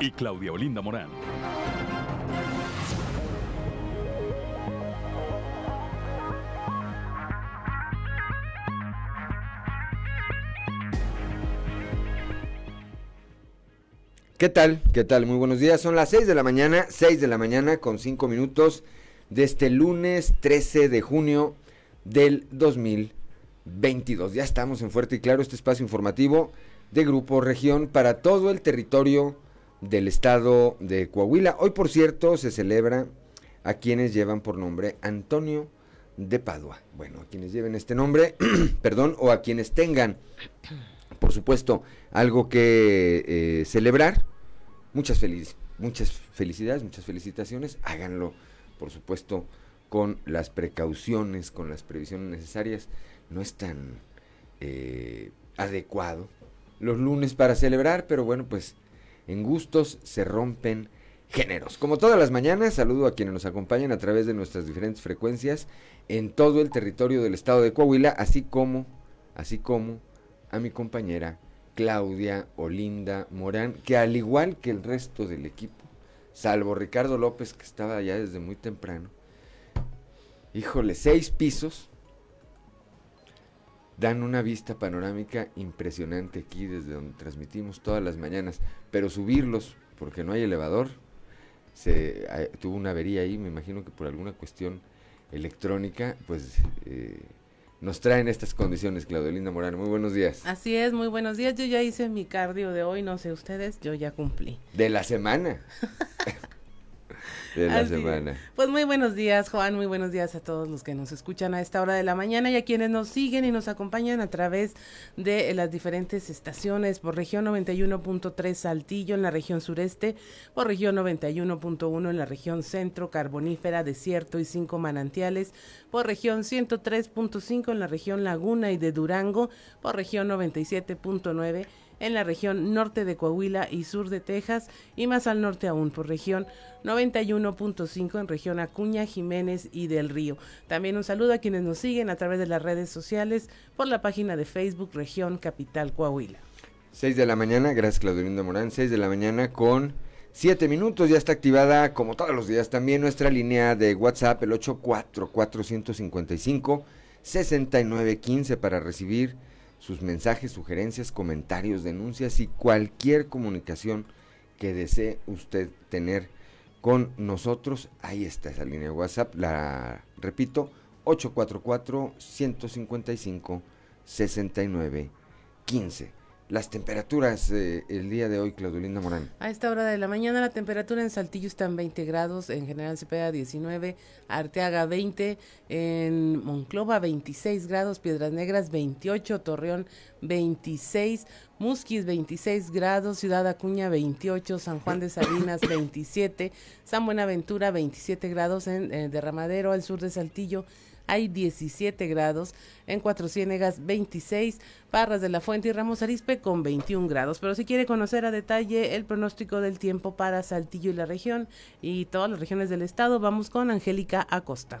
y Claudia Olinda Morán. ¿Qué tal? ¿Qué tal? Muy buenos días. Son las 6 de la mañana, 6 de la mañana con 5 minutos de este lunes 13 de junio del 2022. Ya estamos en Fuerte y Claro, este espacio informativo de Grupo Región para todo el territorio del estado de Coahuila. Hoy, por cierto, se celebra a quienes llevan por nombre Antonio de Padua. Bueno, a quienes lleven este nombre, perdón, o a quienes tengan por supuesto, algo que eh, celebrar. Muchas, muchas felicidades, muchas felicitaciones. Háganlo, por supuesto, con las precauciones, con las previsiones necesarias. No es tan eh, adecuado los lunes para celebrar, pero bueno, pues en gustos se rompen géneros. Como todas las mañanas, saludo a quienes nos acompañan a través de nuestras diferentes frecuencias en todo el territorio del estado de Coahuila, así como, así como a mi compañera Claudia Olinda Morán, que al igual que el resto del equipo, salvo Ricardo López, que estaba allá desde muy temprano, híjole, seis pisos, dan una vista panorámica impresionante aquí desde donde transmitimos todas las mañanas, pero subirlos, porque no hay elevador, se eh, tuvo una avería ahí, me imagino que por alguna cuestión electrónica, pues eh, nos traen estas condiciones, Claudelinda Morán. Muy buenos días. Así es, muy buenos días. Yo ya hice mi cardio de hoy, no sé ustedes, yo ya cumplí. De la semana. de la semana. Pues muy buenos días, Juan, muy buenos días a todos los que nos escuchan a esta hora de la mañana y a quienes nos siguen y nos acompañan a través de las diferentes estaciones por región 91.3 Saltillo en la región sureste, por región 91.1 en la región centro, carbonífera, desierto y cinco manantiales, por región 103.5 en la región Laguna y de Durango, por región 97.9 en la región norte de Coahuila y sur de Texas y más al norte aún por región 91.5 en región Acuña, Jiménez y del Río. También un saludo a quienes nos siguen a través de las redes sociales por la página de Facebook Región Capital Coahuila. 6 de la mañana, gracias Claudio Morán, 6 de la mañana con 7 minutos, ya está activada como todos los días también nuestra línea de WhatsApp, el 84455 6915 para recibir sus mensajes, sugerencias, comentarios, denuncias y cualquier comunicación que desee usted tener con nosotros. Ahí está esa línea de WhatsApp. La repito, 844-155-6915 las temperaturas el día de hoy, Claudelinda Morán. A esta hora de la mañana la temperatura en Saltillo está en 20 grados, en General Cepeda 19, Arteaga 20, en Monclova 26 grados, Piedras Negras 28, Torreón 26, Musquis 26 grados, Ciudad Acuña 28, San Juan de Salinas 27, San Buenaventura 27 grados en eh, Derramadero, al sur de Saltillo hay 17 grados, en Cuatro Ciénegas 26, Parras de la Fuente y Ramos Arispe con 21 grados. Pero si quiere conocer a detalle el pronóstico del tiempo para Saltillo y la región y todas las regiones del estado, vamos con Angélica Acosta.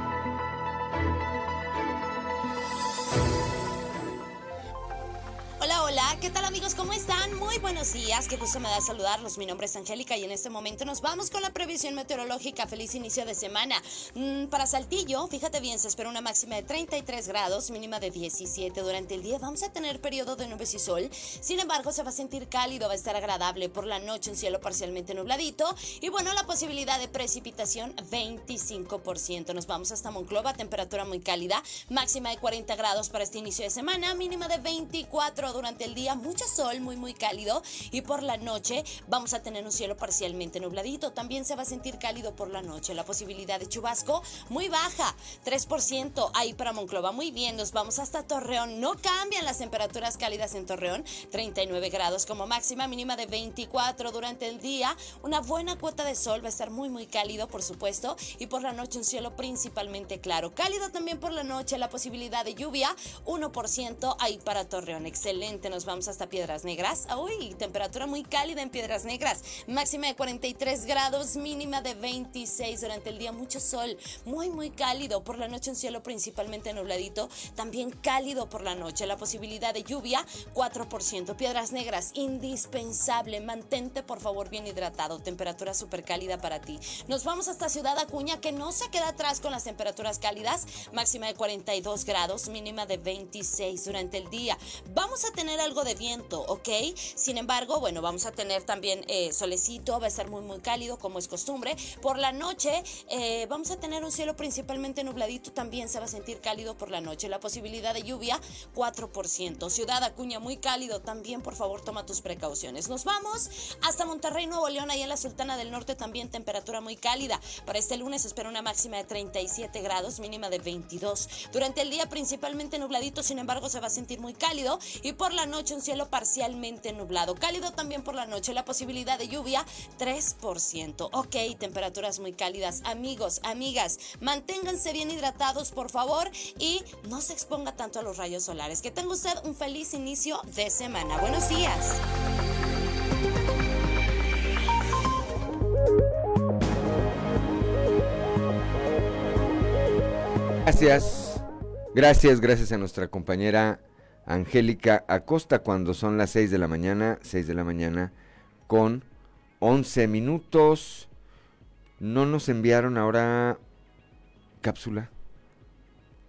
¿Qué tal amigos? ¿Cómo están? Muy buenos días, qué gusto me da saludarlos. Mi nombre es Angélica y en este momento nos vamos con la previsión meteorológica. Feliz inicio de semana. Mm, para Saltillo, fíjate bien, se espera una máxima de 33 grados, mínima de 17. Durante el día vamos a tener periodo de nubes y sol. Sin embargo, se va a sentir cálido, va a estar agradable por la noche, un cielo parcialmente nubladito. Y bueno, la posibilidad de precipitación 25%. Nos vamos hasta Monclova, temperatura muy cálida, máxima de 40 grados para este inicio de semana, mínima de 24 durante el día mucho sol, muy muy cálido y por la noche vamos a tener un cielo parcialmente nubladito. También se va a sentir cálido por la noche. La posibilidad de chubasco muy baja, 3% ahí para Monclova. Muy bien, nos vamos hasta Torreón. No cambian las temperaturas cálidas en Torreón, 39 grados como máxima, mínima de 24 durante el día. Una buena cuota de sol va a estar muy muy cálido, por supuesto, y por la noche un cielo principalmente claro. Cálido también por la noche, la posibilidad de lluvia, 1% ahí para Torreón. Excelente, nos vamos hasta Piedras Negras. Uy, temperatura muy cálida en Piedras Negras. Máxima de 43 grados, mínima de 26 durante el día. Mucho sol, muy, muy cálido. Por la noche un cielo principalmente nubladito. También cálido por la noche. La posibilidad de lluvia, 4%. Piedras Negras, indispensable. Mantente, por favor, bien hidratado. Temperatura súper cálida para ti. Nos vamos hasta Ciudad Acuña, que no se queda atrás con las temperaturas cálidas. Máxima de 42 grados, mínima de 26 durante el día. Vamos a tener algo de viento, ¿ok? Sin embargo, bueno, vamos a tener también eh, solecito, va a estar muy, muy cálido, como es costumbre. Por la noche, eh, vamos a tener un cielo principalmente nubladito, también se va a sentir cálido por la noche. La posibilidad de lluvia, 4%. Ciudad Acuña, muy cálido, también por favor toma tus precauciones. Nos vamos hasta Monterrey, Nuevo León, ahí en la Sultana del Norte, también temperatura muy cálida. Para este lunes espera una máxima de 37 grados, mínima de 22. Durante el día principalmente nubladito, sin embargo se va a sentir muy cálido y por la noche un cielo parcialmente nublado. Cálido también por la noche, la posibilidad de lluvia 3%. Ok, temperaturas muy cálidas. Amigos, amigas, manténganse bien hidratados por favor y no se exponga tanto a los rayos solares. Que tenga usted un feliz inicio de semana. Buenos días. Gracias. Gracias, gracias a nuestra compañera Angélica Acosta cuando son las 6 de la mañana, 6 de la mañana con 11 minutos. No nos enviaron ahora cápsula.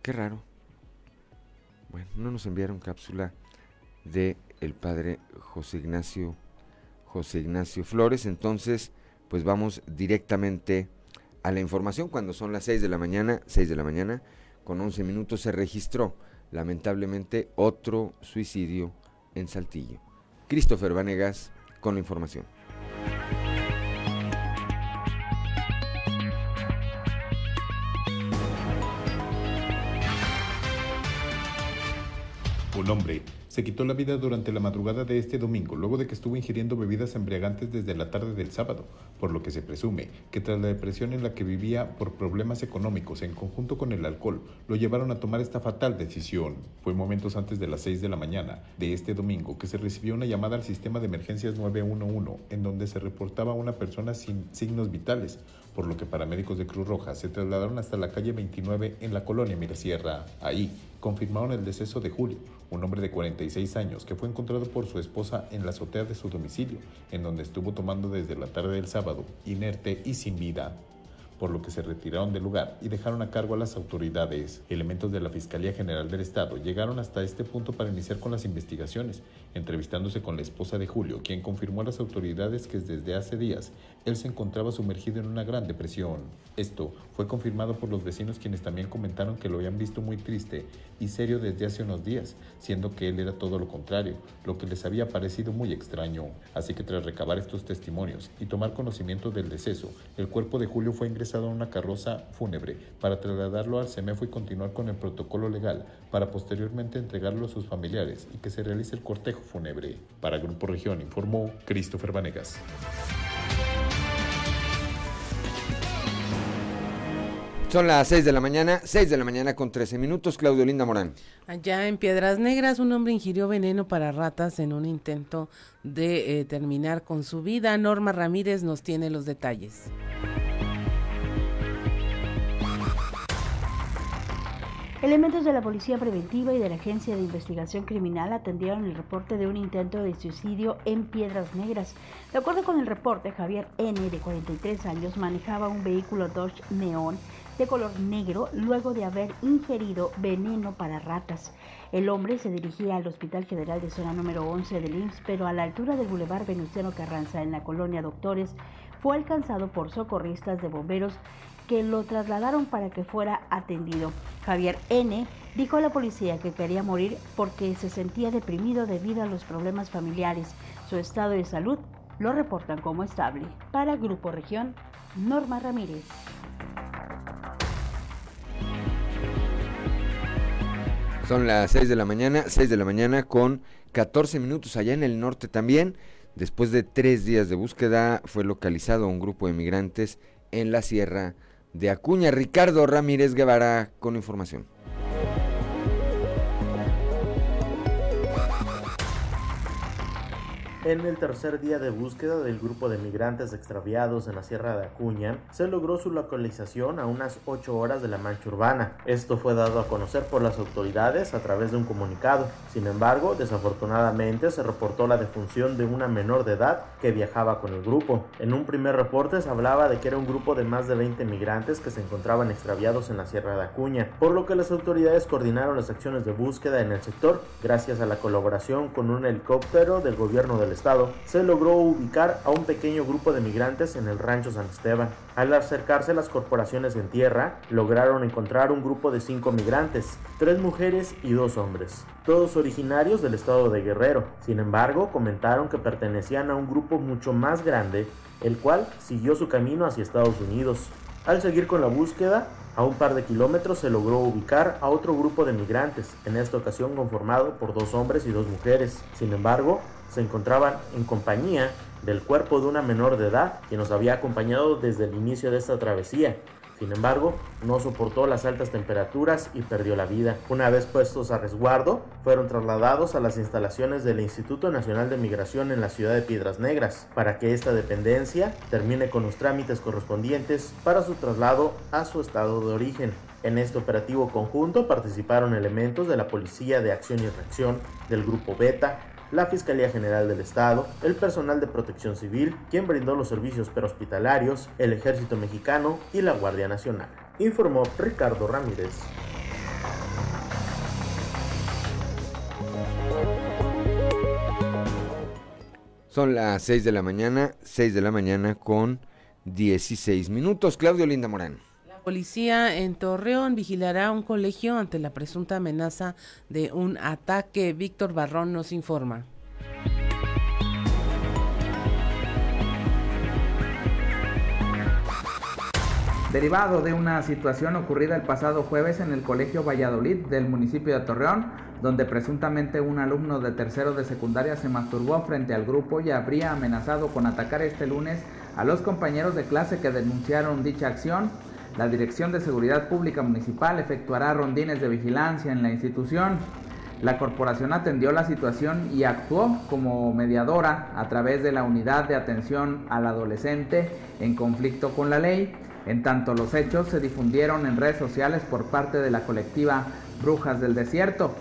Qué raro. Bueno, no nos enviaron cápsula de el padre José Ignacio José Ignacio Flores, entonces pues vamos directamente a la información cuando son las 6 de la mañana, 6 de la mañana con 11 minutos se registró lamentablemente otro suicidio en Saltillo. Christopher Vanegas con la información. Un hombre se quitó la vida durante la madrugada de este domingo, luego de que estuvo ingiriendo bebidas embriagantes desde la tarde del sábado, por lo que se presume que tras la depresión en la que vivía por problemas económicos en conjunto con el alcohol, lo llevaron a tomar esta fatal decisión. Fue momentos antes de las 6 de la mañana de este domingo que se recibió una llamada al sistema de emergencias 911 en donde se reportaba una persona sin signos vitales, por lo que paramédicos de Cruz Roja se trasladaron hasta la calle 29 en la colonia Mirasierra. Ahí confirmaron el deceso de Julio, un hombre de 46 años que fue encontrado por su esposa en la azotea de su domicilio, en donde estuvo tomando desde la tarde del sábado, inerte y sin vida por lo que se retiraron del lugar y dejaron a cargo a las autoridades. Elementos de la Fiscalía General del Estado llegaron hasta este punto para iniciar con las investigaciones, entrevistándose con la esposa de Julio, quien confirmó a las autoridades que desde hace días él se encontraba sumergido en una gran depresión. Esto fue confirmado por los vecinos quienes también comentaron que lo habían visto muy triste y serio desde hace unos días, siendo que él era todo lo contrario, lo que les había parecido muy extraño. Así que tras recabar estos testimonios y tomar conocimiento del deceso, el cuerpo de Julio fue ingresado en una carroza fúnebre para trasladarlo al CEMEFO y continuar con el protocolo legal para posteriormente entregarlo a sus familiares y que se realice el cortejo fúnebre. Para Grupo Región informó Christopher Vanegas. Son las 6 de la mañana, 6 de la mañana con 13 minutos, Claudio Linda Morán. Allá en Piedras Negras, un hombre ingirió veneno para ratas en un intento de eh, terminar con su vida. Norma Ramírez nos tiene los detalles. Elementos de la Policía Preventiva y de la Agencia de Investigación Criminal atendieron el reporte de un intento de suicidio en Piedras Negras. De acuerdo con el reporte, Javier N., de 43 años, manejaba un vehículo Dodge Neon de color negro luego de haber ingerido veneno para ratas. El hombre se dirigía al Hospital General de Zona número 11 del IMSS, pero a la altura del Boulevard Venustiano Carranza, en la colonia Doctores, fue alcanzado por socorristas de bomberos que lo trasladaron para que fuera atendido. Javier N. dijo a la policía que quería morir porque se sentía deprimido debido a los problemas familiares. Su estado de salud lo reportan como estable. Para Grupo Región, Norma Ramírez. Son las 6 de la mañana, 6 de la mañana con 14 minutos allá en el norte también. Después de tres días de búsqueda fue localizado un grupo de migrantes en la sierra de Acuña. Ricardo Ramírez Guevara con información. En el tercer día de búsqueda del grupo de migrantes extraviados en la Sierra de Acuña, se logró su localización a unas 8 horas de la mancha urbana. Esto fue dado a conocer por las autoridades a través de un comunicado. Sin embargo, desafortunadamente se reportó la defunción de una menor de edad que viajaba con el grupo. En un primer reporte se hablaba de que era un grupo de más de 20 migrantes que se encontraban extraviados en la Sierra de Acuña, por lo que las autoridades coordinaron las acciones de búsqueda en el sector gracias a la colaboración con un helicóptero del gobierno del estado, se logró ubicar a un pequeño grupo de migrantes en el rancho San Esteban. Al acercarse las corporaciones en tierra, lograron encontrar un grupo de cinco migrantes, tres mujeres y dos hombres, todos originarios del estado de Guerrero. Sin embargo, comentaron que pertenecían a un grupo mucho más grande, el cual siguió su camino hacia Estados Unidos. Al seguir con la búsqueda, a un par de kilómetros se logró ubicar a otro grupo de migrantes, en esta ocasión conformado por dos hombres y dos mujeres. Sin embargo, se encontraban en compañía del cuerpo de una menor de edad que nos había acompañado desde el inicio de esta travesía. Sin embargo, no soportó las altas temperaturas y perdió la vida. Una vez puestos a resguardo, fueron trasladados a las instalaciones del Instituto Nacional de Migración en la ciudad de Piedras Negras, para que esta dependencia termine con los trámites correspondientes para su traslado a su estado de origen. En este operativo conjunto participaron elementos de la Policía de Acción y Reacción, del Grupo Beta, la Fiscalía General del Estado, el personal de protección civil, quien brindó los servicios perhospitalarios, el Ejército Mexicano y la Guardia Nacional. Informó Ricardo Ramírez. Son las 6 de la mañana, 6 de la mañana con 16 minutos. Claudio Linda Morán. Policía en Torreón vigilará un colegio ante la presunta amenaza de un ataque. Víctor Barrón nos informa. derivado de una situación ocurrida el pasado jueves en el Colegio Valladolid del municipio de Torreón, donde presuntamente un alumno de tercero de secundaria se masturbó frente al grupo y habría amenazado con atacar este lunes a los compañeros de clase que denunciaron dicha acción. La Dirección de Seguridad Pública Municipal efectuará rondines de vigilancia en la institución. La corporación atendió la situación y actuó como mediadora a través de la unidad de atención al adolescente en conflicto con la ley en tanto los hechos se difundieron en redes sociales por parte de la colectiva Brujas del Desierto.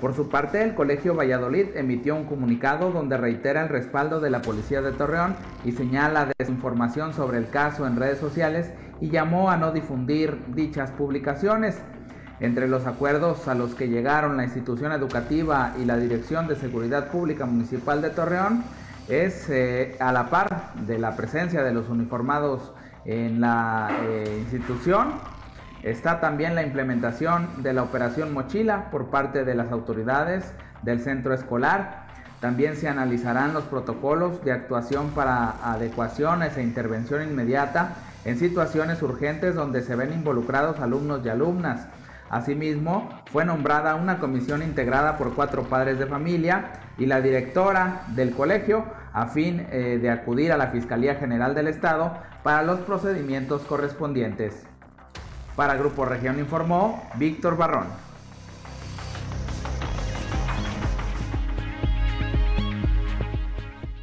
Por su parte, el Colegio Valladolid emitió un comunicado donde reitera el respaldo de la Policía de Torreón y señala desinformación sobre el caso en redes sociales y llamó a no difundir dichas publicaciones. Entre los acuerdos a los que llegaron la institución educativa y la Dirección de Seguridad Pública Municipal de Torreón es eh, a la par de la presencia de los uniformados en la eh, institución. Está también la implementación de la operación mochila por parte de las autoridades del centro escolar. También se analizarán los protocolos de actuación para adecuaciones e intervención inmediata en situaciones urgentes donde se ven involucrados alumnos y alumnas. Asimismo, fue nombrada una comisión integrada por cuatro padres de familia y la directora del colegio a fin eh, de acudir a la Fiscalía General del Estado para los procedimientos correspondientes. Para Grupo Región informó Víctor Barrón.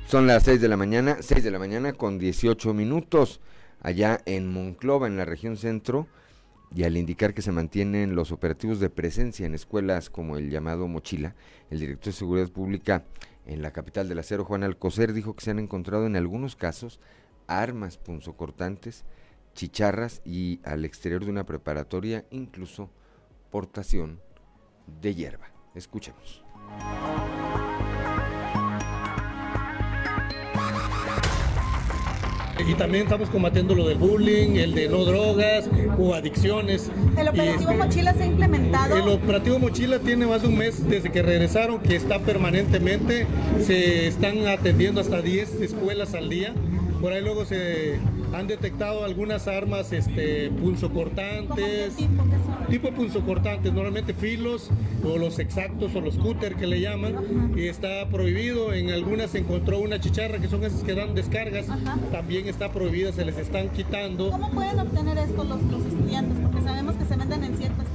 Son las 6 de la mañana, 6 de la mañana con 18 minutos allá en Monclova, en la región centro y al indicar que se mantienen los operativos de presencia en escuelas como el llamado Mochila, el director de Seguridad Pública en la capital del acero, Juan Alcocer, dijo que se han encontrado en algunos casos armas punzocortantes, chicharras y al exterior de una preparatoria incluso portación de hierba. Escuchemos. Y también estamos combatiendo lo del bullying, el de no drogas o adicciones. ¿El operativo Mochila se ha implementado? El operativo Mochila tiene más de un mes desde que regresaron, que está permanentemente. Se están atendiendo hasta 10 escuelas al día. Por ahí luego se han detectado algunas armas este, punzocortantes. tipo? Tipo punzocortantes, normalmente filos o los exactos o los cúter que le llaman. Y está prohibido. En algunas se encontró una chicharra, que son esas que dan descargas. También está prohibida, se les están quitando. ¿Cómo pueden obtener esto los, los estudiantes? Porque sabemos que se venden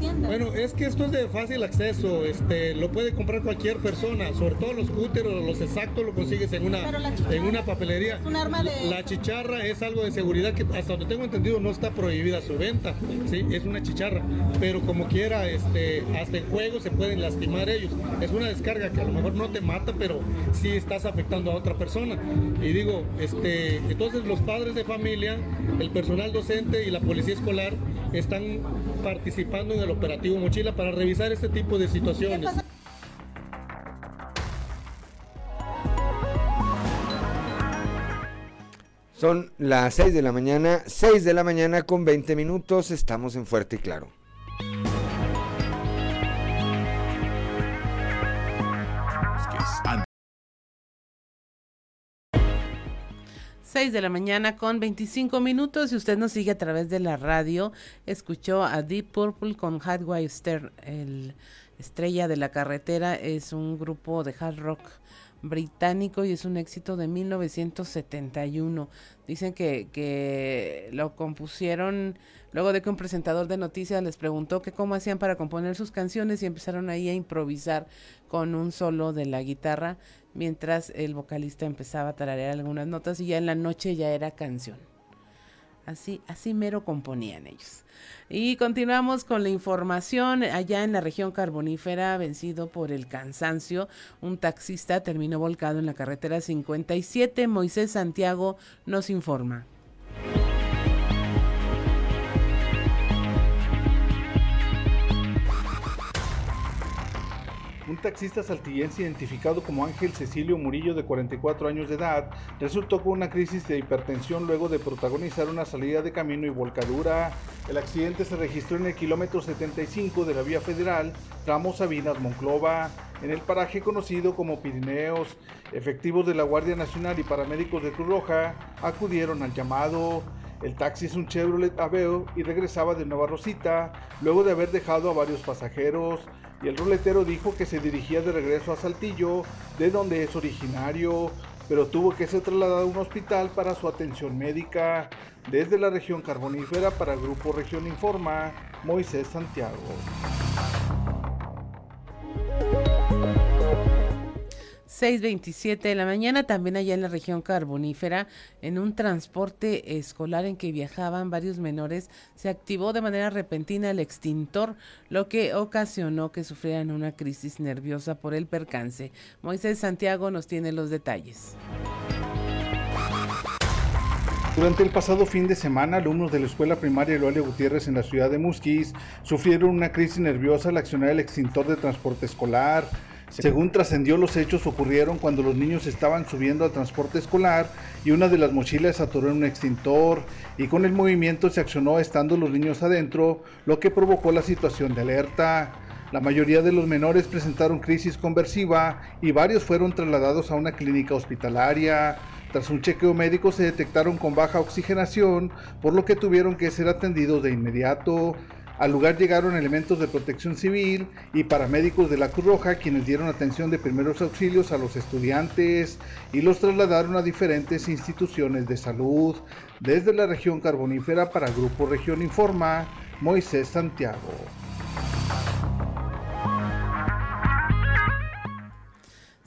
tiendas. Bueno, es que esto es de fácil acceso, este, lo puede comprar cualquier persona, sobre todo los cúteros, los exactos lo consigues en una, en una papelería. es un arma de- La chicharra es algo de seguridad que hasta donde tengo entendido no está prohibida su venta, sí, es una chicharra, pero como quiera, este, hasta en juego se pueden lastimar ellos. Es una descarga que a lo mejor no te mata, pero sí estás afectando a otra persona. Y digo, este, entonces los padres de familia, el personal docente y la policía escolar están participando en el operativo Mochila para revisar este tipo de situaciones. Son las 6 de la mañana, 6 de la mañana con 20 minutos, estamos en Fuerte y Claro. 6 de la mañana con 25 minutos. Si usted nos sigue a través de la radio, escuchó a Deep Purple con Hardwire Stern, el estrella de la carretera. Es un grupo de hard rock británico y es un éxito de 1971. Dicen que, que lo compusieron luego de que un presentador de noticias les preguntó que cómo hacían para componer sus canciones y empezaron ahí a improvisar con un solo de la guitarra mientras el vocalista empezaba a tararear algunas notas y ya en la noche ya era canción. Así, así mero componían ellos. Y continuamos con la información. Allá en la región carbonífera, vencido por el cansancio, un taxista terminó volcado en la carretera 57. Moisés Santiago nos informa. Un taxista saltillense identificado como Ángel Cecilio Murillo de 44 años de edad resultó con una crisis de hipertensión luego de protagonizar una salida de camino y volcadura. El accidente se registró en el kilómetro 75 de la vía federal, tramo Sabinas Monclova, en el paraje conocido como Pirineos. Efectivos de la Guardia Nacional y paramédicos de Cruz Roja acudieron al llamado. El taxi es un Chevrolet Aveo y regresaba de Nueva Rosita luego de haber dejado a varios pasajeros y el ruletero dijo que se dirigía de regreso a Saltillo, de donde es originario, pero tuvo que ser trasladado a un hospital para su atención médica. Desde la región carbonífera para Grupo Región Informa, Moisés Santiago. 6.27 de la mañana, también allá en la región carbonífera, en un transporte escolar en que viajaban varios menores, se activó de manera repentina el extintor, lo que ocasionó que sufrieran una crisis nerviosa por el percance. Moisés Santiago nos tiene los detalles. Durante el pasado fin de semana, alumnos de la escuela primaria Eloalio Gutiérrez en la ciudad de Musquis sufrieron una crisis nerviosa al accionar el extintor de transporte escolar. Según trascendió, los hechos ocurrieron cuando los niños estaban subiendo al transporte escolar y una de las mochilas atoró en un extintor y con el movimiento se accionó estando los niños adentro, lo que provocó la situación de alerta. La mayoría de los menores presentaron crisis conversiva y varios fueron trasladados a una clínica hospitalaria. Tras un chequeo médico se detectaron con baja oxigenación, por lo que tuvieron que ser atendidos de inmediato. Al lugar llegaron elementos de protección civil y paramédicos de la Cruz Roja quienes dieron atención de primeros auxilios a los estudiantes y los trasladaron a diferentes instituciones de salud. Desde la región carbonífera para Grupo Región Informa, Moisés Santiago.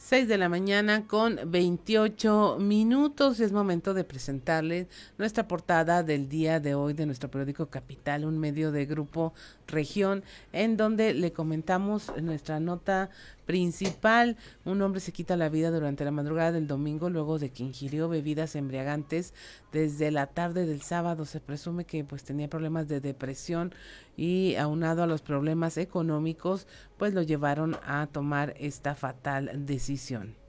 6 de la mañana con 28 minutos. Es momento de presentarles nuestra portada del día de hoy de nuestro periódico Capital, un medio de grupo región, en donde le comentamos nuestra nota principal. Un hombre se quita la vida durante la madrugada del domingo luego de que ingirió bebidas embriagantes desde la tarde del sábado. Se presume que pues tenía problemas de depresión y aunado a los problemas económicos, pues lo llevaron a tomar esta fatal decisión.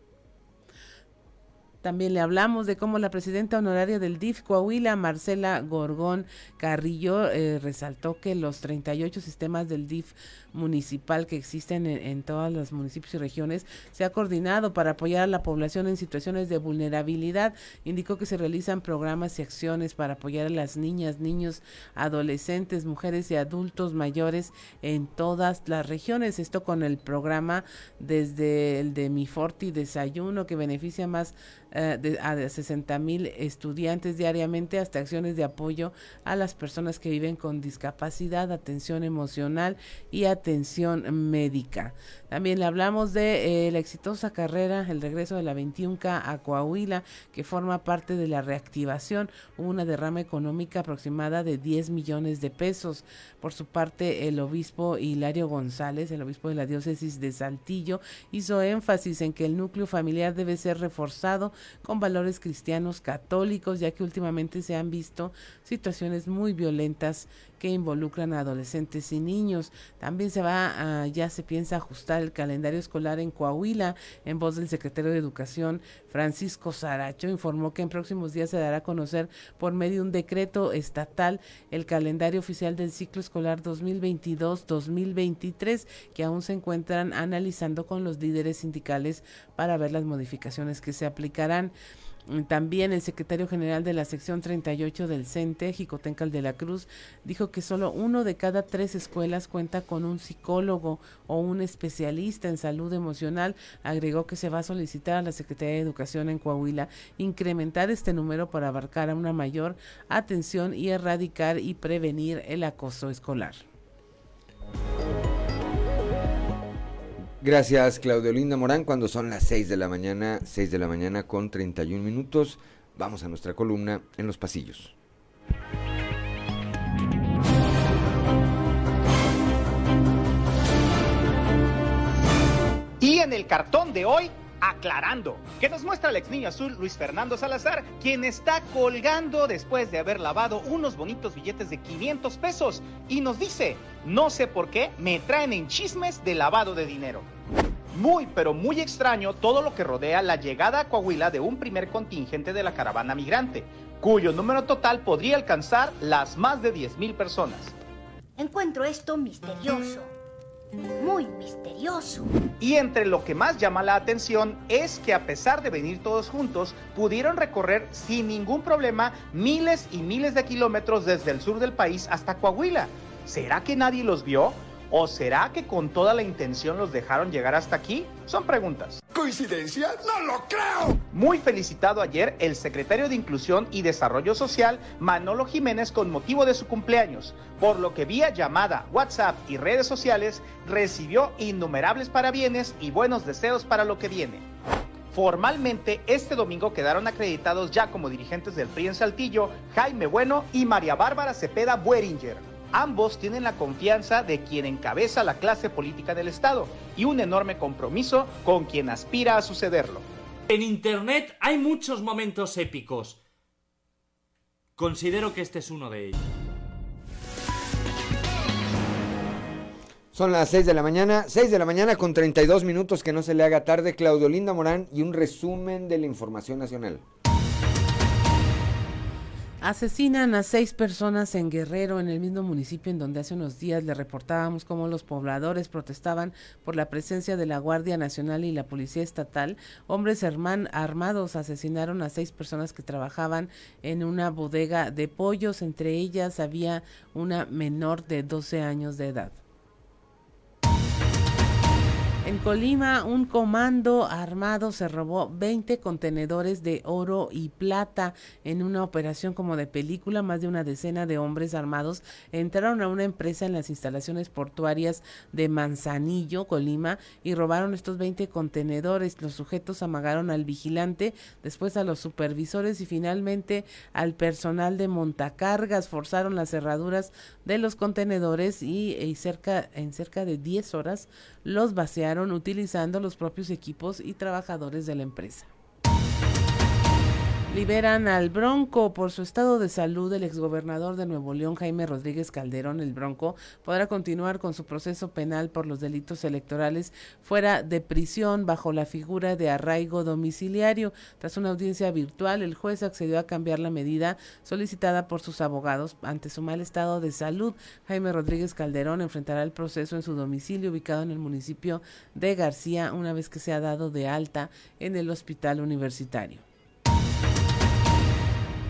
También le hablamos de cómo la presidenta honoraria del DIF Coahuila, Marcela Gorgón Carrillo, eh, resaltó que los 38 sistemas del DIF municipal que existen en, en, todos los municipios y regiones se ha coordinado para apoyar a la población en situaciones de vulnerabilidad. Indicó que se realizan programas y acciones para apoyar a las niñas, niños, adolescentes, mujeres y adultos mayores en todas las regiones. Esto con el programa desde el de Mi Forti Desayuno que beneficia más eh, de, a 60 mil estudiantes diariamente hasta acciones de apoyo a las personas que viven con discapacidad, atención emocional y atención médica. También le hablamos de eh, la exitosa carrera, el regreso de la 21K a Coahuila, que forma parte de la reactivación, una derrama económica aproximada de 10 millones de pesos. Por su parte, el obispo Hilario González, el obispo de la diócesis de Saltillo, hizo énfasis en que el núcleo familiar debe ser reforzado con valores cristianos católicos, ya que últimamente se han visto situaciones muy violentas que involucran a adolescentes y niños. También se va, a, ya se piensa ajustar el calendario escolar en Coahuila. En voz del secretario de Educación, Francisco Saracho, informó que en próximos días se dará a conocer por medio de un decreto estatal el calendario oficial del ciclo escolar 2022-2023, que aún se encuentran analizando con los líderes sindicales para ver las modificaciones que se aplicarán. También el secretario general de la sección 38 del CENTE, Jicotencal de la Cruz, dijo que solo uno de cada tres escuelas cuenta con un psicólogo o un especialista en salud emocional. Agregó que se va a solicitar a la Secretaría de Educación en Coahuila incrementar este número para abarcar a una mayor atención y erradicar y prevenir el acoso escolar. Gracias, Claudio Linda Morán. Cuando son las 6 de la mañana, 6 de la mañana con 31 minutos, vamos a nuestra columna en los pasillos. Y en el cartón de hoy, aclarando, que nos muestra el ex niño azul Luis Fernando Salazar, quien está colgando después de haber lavado unos bonitos billetes de 500 pesos y nos dice, no sé por qué, me traen en chismes de lavado de dinero. Muy, pero muy extraño todo lo que rodea la llegada a Coahuila de un primer contingente de la caravana migrante, cuyo número total podría alcanzar las más de 10.000 personas. Encuentro esto misterioso muy misterioso. Y entre lo que más llama la atención es que a pesar de venir todos juntos, pudieron recorrer sin ningún problema miles y miles de kilómetros desde el sur del país hasta Coahuila. ¿Será que nadie los vio? ¿O será que con toda la intención los dejaron llegar hasta aquí? Son preguntas. ¿Coincidencia? ¡No lo creo! Muy felicitado ayer el secretario de Inclusión y Desarrollo Social, Manolo Jiménez, con motivo de su cumpleaños, por lo que vía llamada, WhatsApp y redes sociales recibió innumerables parabienes y buenos deseos para lo que viene. Formalmente, este domingo quedaron acreditados ya como dirigentes del PRI en Saltillo Jaime Bueno y María Bárbara Cepeda Bueringer. Ambos tienen la confianza de quien encabeza la clase política del Estado y un enorme compromiso con quien aspira a sucederlo. En Internet hay muchos momentos épicos. Considero que este es uno de ellos. Son las 6 de la mañana, 6 de la mañana con 32 minutos, que no se le haga tarde, Claudio Linda Morán y un resumen de la información nacional. Asesinan a seis personas en Guerrero, en el mismo municipio en donde hace unos días le reportábamos cómo los pobladores protestaban por la presencia de la Guardia Nacional y la Policía Estatal. Hombres armados asesinaron a seis personas que trabajaban en una bodega de pollos. Entre ellas había una menor de 12 años de edad. En Colima, un comando armado se robó 20 contenedores de oro y plata en una operación como de película. Más de una decena de hombres armados entraron a una empresa en las instalaciones portuarias de Manzanillo, Colima, y robaron estos 20 contenedores. Los sujetos amagaron al vigilante, después a los supervisores y finalmente al personal de montacargas. Forzaron las cerraduras de los contenedores y, cerca, en cerca de 10 horas los vaciaron utilizando los propios equipos y trabajadores de la empresa. Liberan al Bronco por su estado de salud. El exgobernador de Nuevo León, Jaime Rodríguez Calderón, el Bronco, podrá continuar con su proceso penal por los delitos electorales fuera de prisión bajo la figura de arraigo domiciliario. Tras una audiencia virtual, el juez accedió a cambiar la medida solicitada por sus abogados ante su mal estado de salud. Jaime Rodríguez Calderón enfrentará el proceso en su domicilio ubicado en el municipio de García una vez que sea dado de alta en el hospital universitario.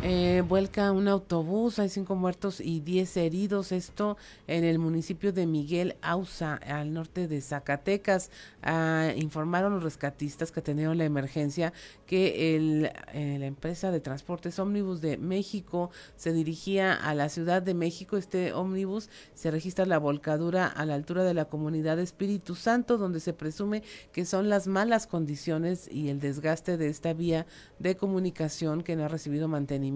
Eh, vuelca un autobús, hay cinco muertos y diez heridos. Esto en el municipio de Miguel Ausa, al norte de Zacatecas. Ah, informaron los rescatistas que tenían la emergencia que el, eh, la empresa de transportes ómnibus de México se dirigía a la Ciudad de México. Este ómnibus se registra la volcadura a la altura de la comunidad Espíritu Santo, donde se presume que son las malas condiciones y el desgaste de esta vía de comunicación que no ha recibido mantenimiento,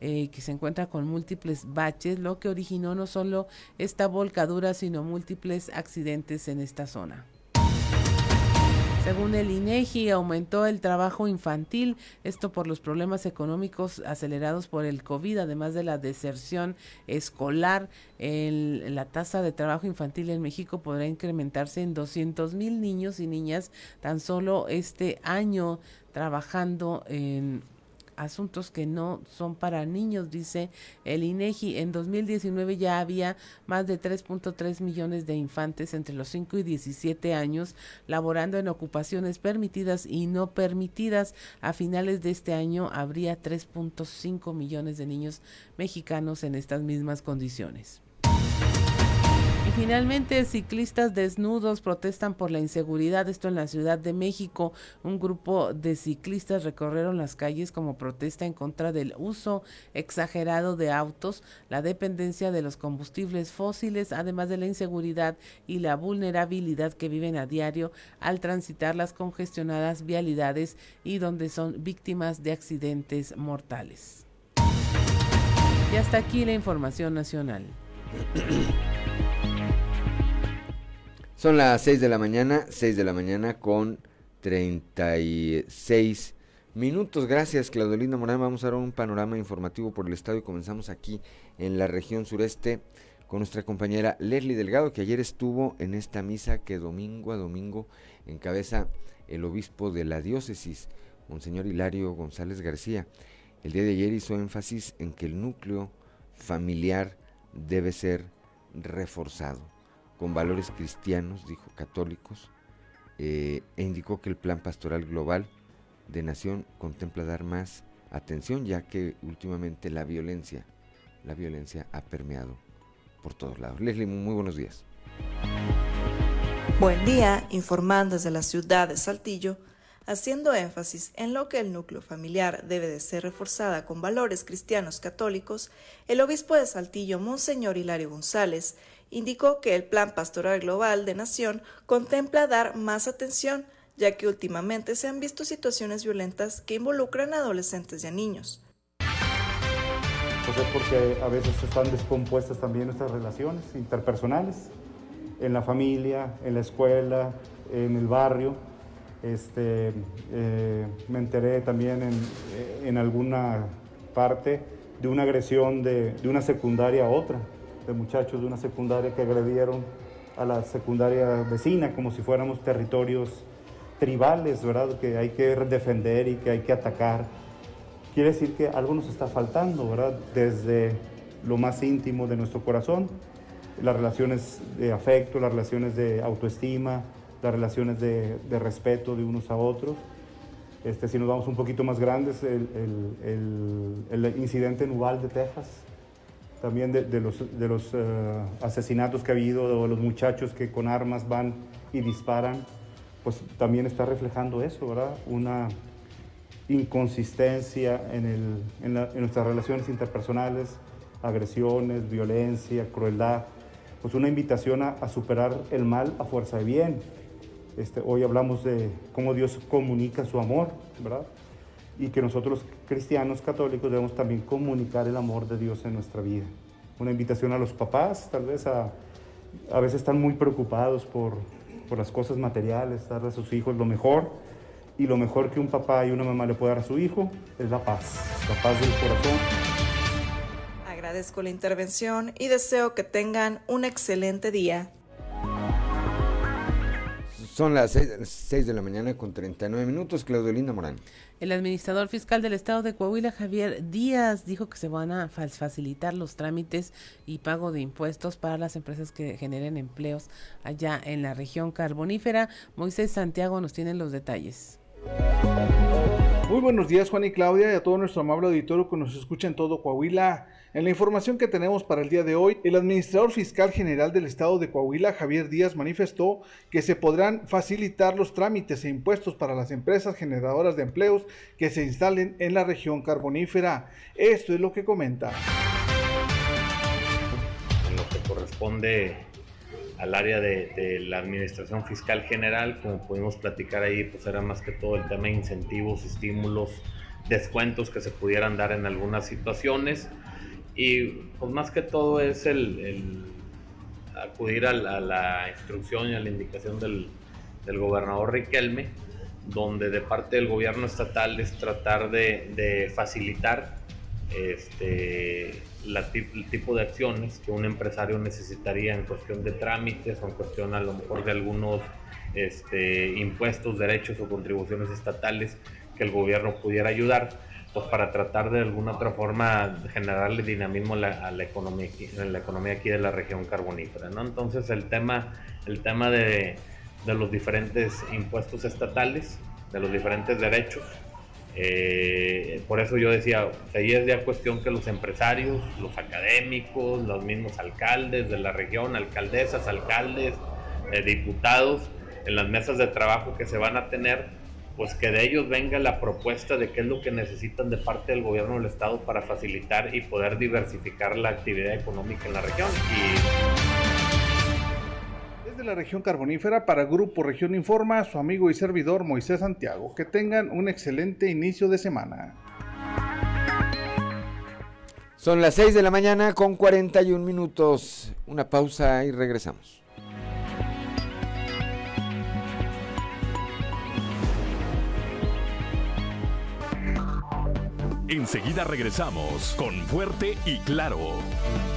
eh, que se encuentra con múltiples baches, lo que originó no solo esta volcadura, sino múltiples accidentes en esta zona. Según el INEGI, aumentó el trabajo infantil, esto por los problemas económicos acelerados por el COVID, además de la deserción escolar. La tasa de trabajo infantil en México podrá incrementarse en 200 mil niños y niñas tan solo este año trabajando en asuntos que no son para niños, dice el INEGI. En 2019 ya había más de 3.3 millones de infantes entre los 5 y 17 años laborando en ocupaciones permitidas y no permitidas. A finales de este año habría 3.5 millones de niños mexicanos en estas mismas condiciones. Finalmente, ciclistas desnudos protestan por la inseguridad. Esto en la Ciudad de México. Un grupo de ciclistas recorrieron las calles como protesta en contra del uso exagerado de autos, la dependencia de los combustibles fósiles, además de la inseguridad y la vulnerabilidad que viven a diario al transitar las congestionadas vialidades y donde son víctimas de accidentes mortales. Y hasta aquí la información nacional. Son las 6 de la mañana, 6 de la mañana con 36 minutos. Gracias, Claudelina Morán. Vamos a dar un panorama informativo por el estado y comenzamos aquí en la región sureste con nuestra compañera Leslie Delgado, que ayer estuvo en esta misa que domingo a domingo encabeza el obispo de la diócesis, Monseñor Hilario González García. El día de ayer hizo énfasis en que el núcleo familiar debe ser reforzado con valores cristianos, dijo católicos, eh, e indicó que el plan pastoral global de nación contempla dar más atención, ya que últimamente la violencia, la violencia ha permeado por todos lados. Leslie, muy buenos días. Buen día, informando desde la ciudad de Saltillo, haciendo énfasis en lo que el núcleo familiar debe de ser reforzada con valores cristianos católicos, el obispo de Saltillo, Monseñor Hilario González, indicó que el Plan Pastoral Global de Nación contempla dar más atención, ya que últimamente se han visto situaciones violentas que involucran a adolescentes y a niños. Pues es porque a veces están descompuestas también nuestras relaciones interpersonales, en la familia, en la escuela, en el barrio. Este, eh, me enteré también en, alguna parte de una agresión de una secundaria a otra de muchachos de una secundaria que agredieron a la secundaria vecina como si fuéramos territorios tribales, ¿verdad? Que hay que defender y que hay que atacar. Quiere decir que algo nos está faltando, ¿verdad? Desde lo más íntimo de nuestro corazón, las relaciones de afecto, las relaciones de autoestima, las relaciones de, respeto de unos a otros. Este, si nos vamos un poquito más grandes, el, el, el incidente en Uvalde, Texas, también de, los, de los eh, asesinatos que ha habido, o los muchachos que con armas van y disparan, pues también está reflejando eso, ¿verdad? Una inconsistencia en, el, en, nuestras relaciones interpersonales, agresiones, violencia, crueldad, pues una invitación a, a, superar el mal a fuerza de bien. Este, hoy hablamos de cómo Dios comunica su amor, ¿verdad? Y que nosotros cristianos católicos debemos también comunicar el amor de Dios en nuestra vida. Una invitación a los papás, tal vez a, a veces están muy preocupados por, por las cosas materiales, darle a sus hijos lo mejor y lo mejor que un papá y una mamá le puede dar a su hijo es la paz, la paz del corazón. Agradezco la intervención y deseo que tengan un excelente día. Son las 6 de la mañana con 39 minutos. Claudio Linda Morán. El administrador fiscal del estado de Coahuila, Javier Díaz, dijo que se van a facilitar los trámites y pago de impuestos para las empresas que generen empleos allá en la región carbonífera. Moisés Santiago nos tiene los detalles. Muy buenos días Juan y Claudia y a todo nuestro amable auditorio que nos escucha en todo Coahuila. En la información que tenemos para el día de hoy, el administrador fiscal general del estado de Coahuila, Javier Díaz, manifestó que se podrán facilitar los trámites e impuestos para las empresas generadoras de empleos que se instalen en la región carbonífera. Esto es lo que comenta. En lo que corresponde al área de, la administración fiscal general, como pudimos platicar ahí, pues era más que todo el tema de incentivos, estímulos, descuentos que se pudieran dar en algunas situaciones. Y pues más que todo es el, acudir a la, instrucción y a la indicación del, gobernador Riquelme, donde de parte del gobierno estatal es tratar de, facilitar este, el tipo de acciones que un empresario necesitaría en cuestión de trámites o en cuestión a lo mejor de algunos este, impuestos, derechos o contribuciones estatales que el gobierno pudiera ayudar pues para tratar de alguna otra forma generarle dinamismo a la, economía, en la economía aquí de la región carbonífera, ¿no? Entonces el tema, el tema de, los diferentes impuestos estatales, de los diferentes derechos, eh, por eso yo decía, ahí es ya cuestión que los empresarios, los académicos, los mismos alcaldes de la región, alcaldesas, alcaldes, eh, diputados, en las mesas de trabajo que se van a tener, pues que de ellos venga la propuesta de qué es lo que necesitan de parte del gobierno del estado para facilitar y poder diversificar la actividad económica en la región. Desde la región carbonífera para Grupo Región Informa, su amigo y servidor Moisés Santiago. Que tengan un excelente inicio de semana. Son las 6 de la mañana con 41 minutos. Una pausa y regresamos. Enseguida regresamos con Fuerte y Claro.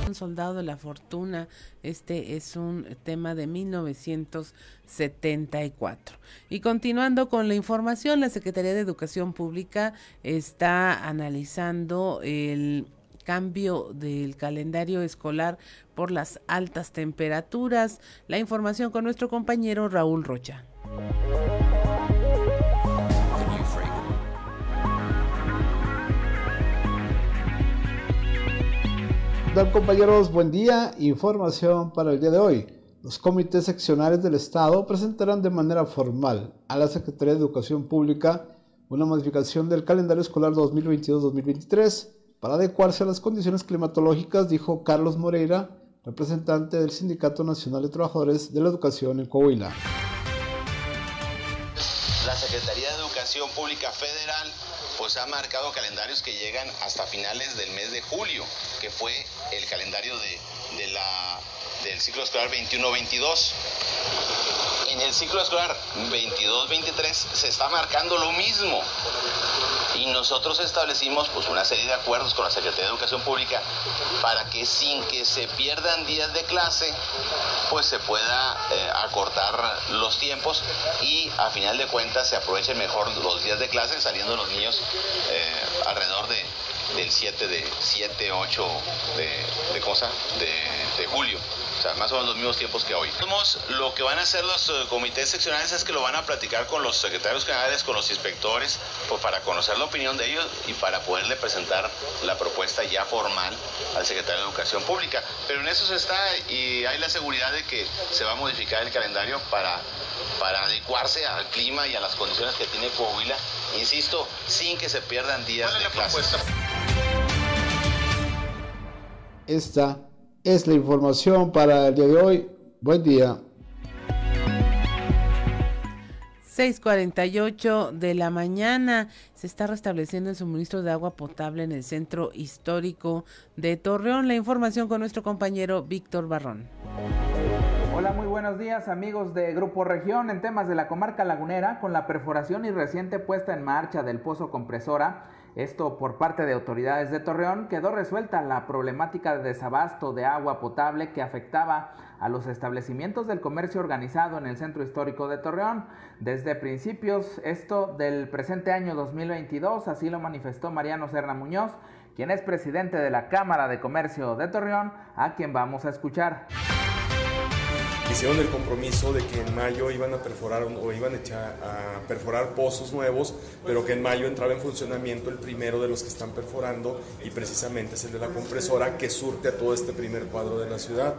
Un soldado de la fortuna, este es un tema de 1974. Y continuando con la información, la Secretaría de Educación Pública está analizando el cambio del calendario escolar por las altas temperaturas. La información con nuestro compañero Raúl Rocha. Compañeros? Buen día. Información para el día de hoy. Los comités seccionales del Estado presentarán de manera formal a la Secretaría de Educación Pública una modificación del calendario escolar 2022-2023 para adecuarse a las condiciones climatológicas, dijo Carlos Moreira, representante del Sindicato Nacional de Trabajadores de la Educación en Coahuila. La Secretaría de Educación Pública Federal pues ha marcado calendarios que llegan hasta finales del mes de julio, que fue el calendario de, del ciclo escolar 21-22. En el ciclo escolar 22-23 se está marcando lo mismo. Y nosotros establecimos pues, una serie de acuerdos con la Secretaría de Educación Pública para que sin que se pierdan días de clase, pues se pueda eh, acortar los tiempos y a final de cuentas se aprovechen mejor los días de clase saliendo los niños eh, alrededor de, del 7 de 7, 8 de, cosa de julio o sea, más o menos los mismos tiempos que hoy. Lo que van a hacer los eh, comités seccionales es que lo van a platicar con los secretarios generales, con los inspectores, pues para conocer la opinión de ellos y para poderle presentar la propuesta ya formal al secretario de Educación Pública. Pero en eso se está y hay la seguridad de que se va a modificar el calendario para, para adecuarse al clima y a las condiciones que tiene Coahuila, insisto, sin que se pierdan días de clase. Esta es la información para el día de hoy. Buen día. 6:48 de la mañana se está restableciendo el suministro de agua potable en el centro histórico de Torreón. La información con nuestro compañero Víctor Barrón. Hola, muy buenos días amigos de Grupo Región en temas de la comarca lagunera con la perforación y reciente puesta en marcha del pozo compresora. Esto por parte de autoridades de Torreón quedó resuelta la problemática de desabasto de agua potable que afectaba a los establecimientos del comercio organizado en el centro histórico de Torreón. Desde principios esto del presente año 2022, así lo manifestó Mariano Serna Muñoz, quien es presidente de la Cámara de Comercio de Torreón, a quien vamos a escuchar hicieron el compromiso de que en mayo iban a perforar o iban a, perforar pozos nuevos, pero que en mayo entraba en funcionamiento el primero de los que están perforando y precisamente es el de la compresora que surte a todo este primer cuadro de la ciudad.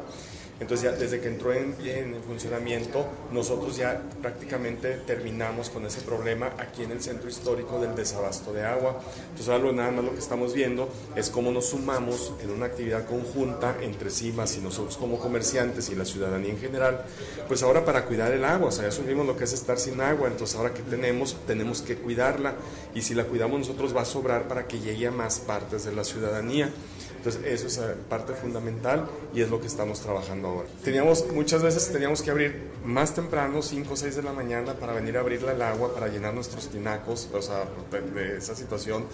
Entonces ya desde que entró en, en, funcionamiento, nosotros ya prácticamente terminamos con ese problema aquí en el centro histórico del desabasto de agua. Entonces ahora nada más lo que estamos viendo es cómo nos sumamos en una actividad conjunta entre CIMAS y nosotros como comerciantes y la ciudadanía en general, pues ahora para cuidar el agua, o sea, ya asumimos lo que es estar sin agua, entonces ahora que tenemos, tenemos que cuidarla y si la cuidamos nosotros va a sobrar para que llegue a más partes de la ciudadanía. Entonces eso es eh, parte fundamental y es lo que estamos trabajando ahora. Teníamos, muchas veces teníamos que abrir más temprano, 5 o 6 de la mañana, para venir a abrirle el agua, para llenar nuestros tinacos, o sea, de, esa situación.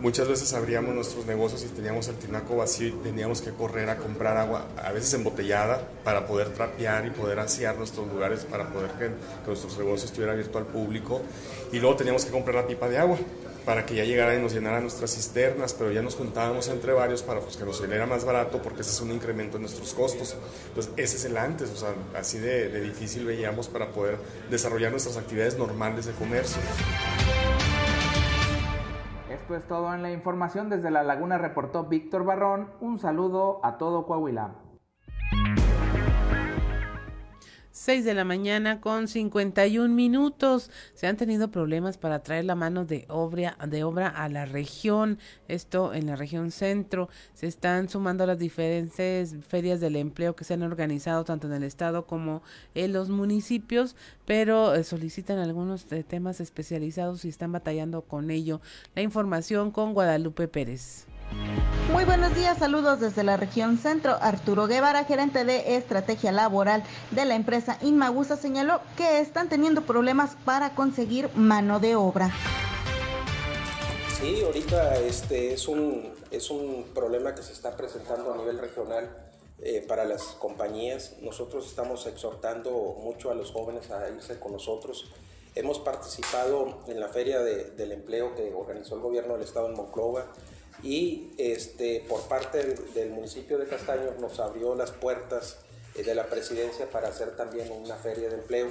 Muchas veces abríamos nuestros negocios y teníamos el tinaco vacío y teníamos que correr a comprar agua, a veces embotellada, para poder trapear y poder asear nuestros lugares, para poder que, que nuestros negocios estuviera abierto al público. Y luego teníamos que comprar la pipa de agua para que ya llegara y nos llenara nuestras cisternas, pero ya nos juntábamos entre varios para pues, que nos saliera más barato porque ese es un incremento en nuestros costos. Entonces, ese es el antes, o sea, así de difícil veíamos para poder desarrollar nuestras actividades normales de comercio. Esto es todo en la información. Desde La Laguna reportó Víctor Barrón. Un saludo a todo Coahuila. 6 de la mañana con 51 minutos. Se han tenido problemas para traer la mano de obra, de obra a la región, esto en la región centro. Se están sumando las diferentes ferias del empleo que se han organizado tanto en el estado como en los municipios, pero eh, solicitan algunos temas especializados y están batallando con ello. La información con Guadalupe Pérez. Muy buenos días, saludos desde la región centro. Arturo Guevara, gerente de estrategia laboral de la empresa Inmagusa, señaló que están teniendo problemas para conseguir mano de obra. Sí, ahorita este es un, es un problema que se está presentando a nivel regional eh, para las compañías. Nosotros estamos exhortando mucho a los jóvenes a irse con nosotros. Hemos participado en la Feria del Empleo que organizó el gobierno del estado en Monclova y este, por parte del, municipio de Castaño nos abrió las puertas eh, de la presidencia para hacer también una feria de empleo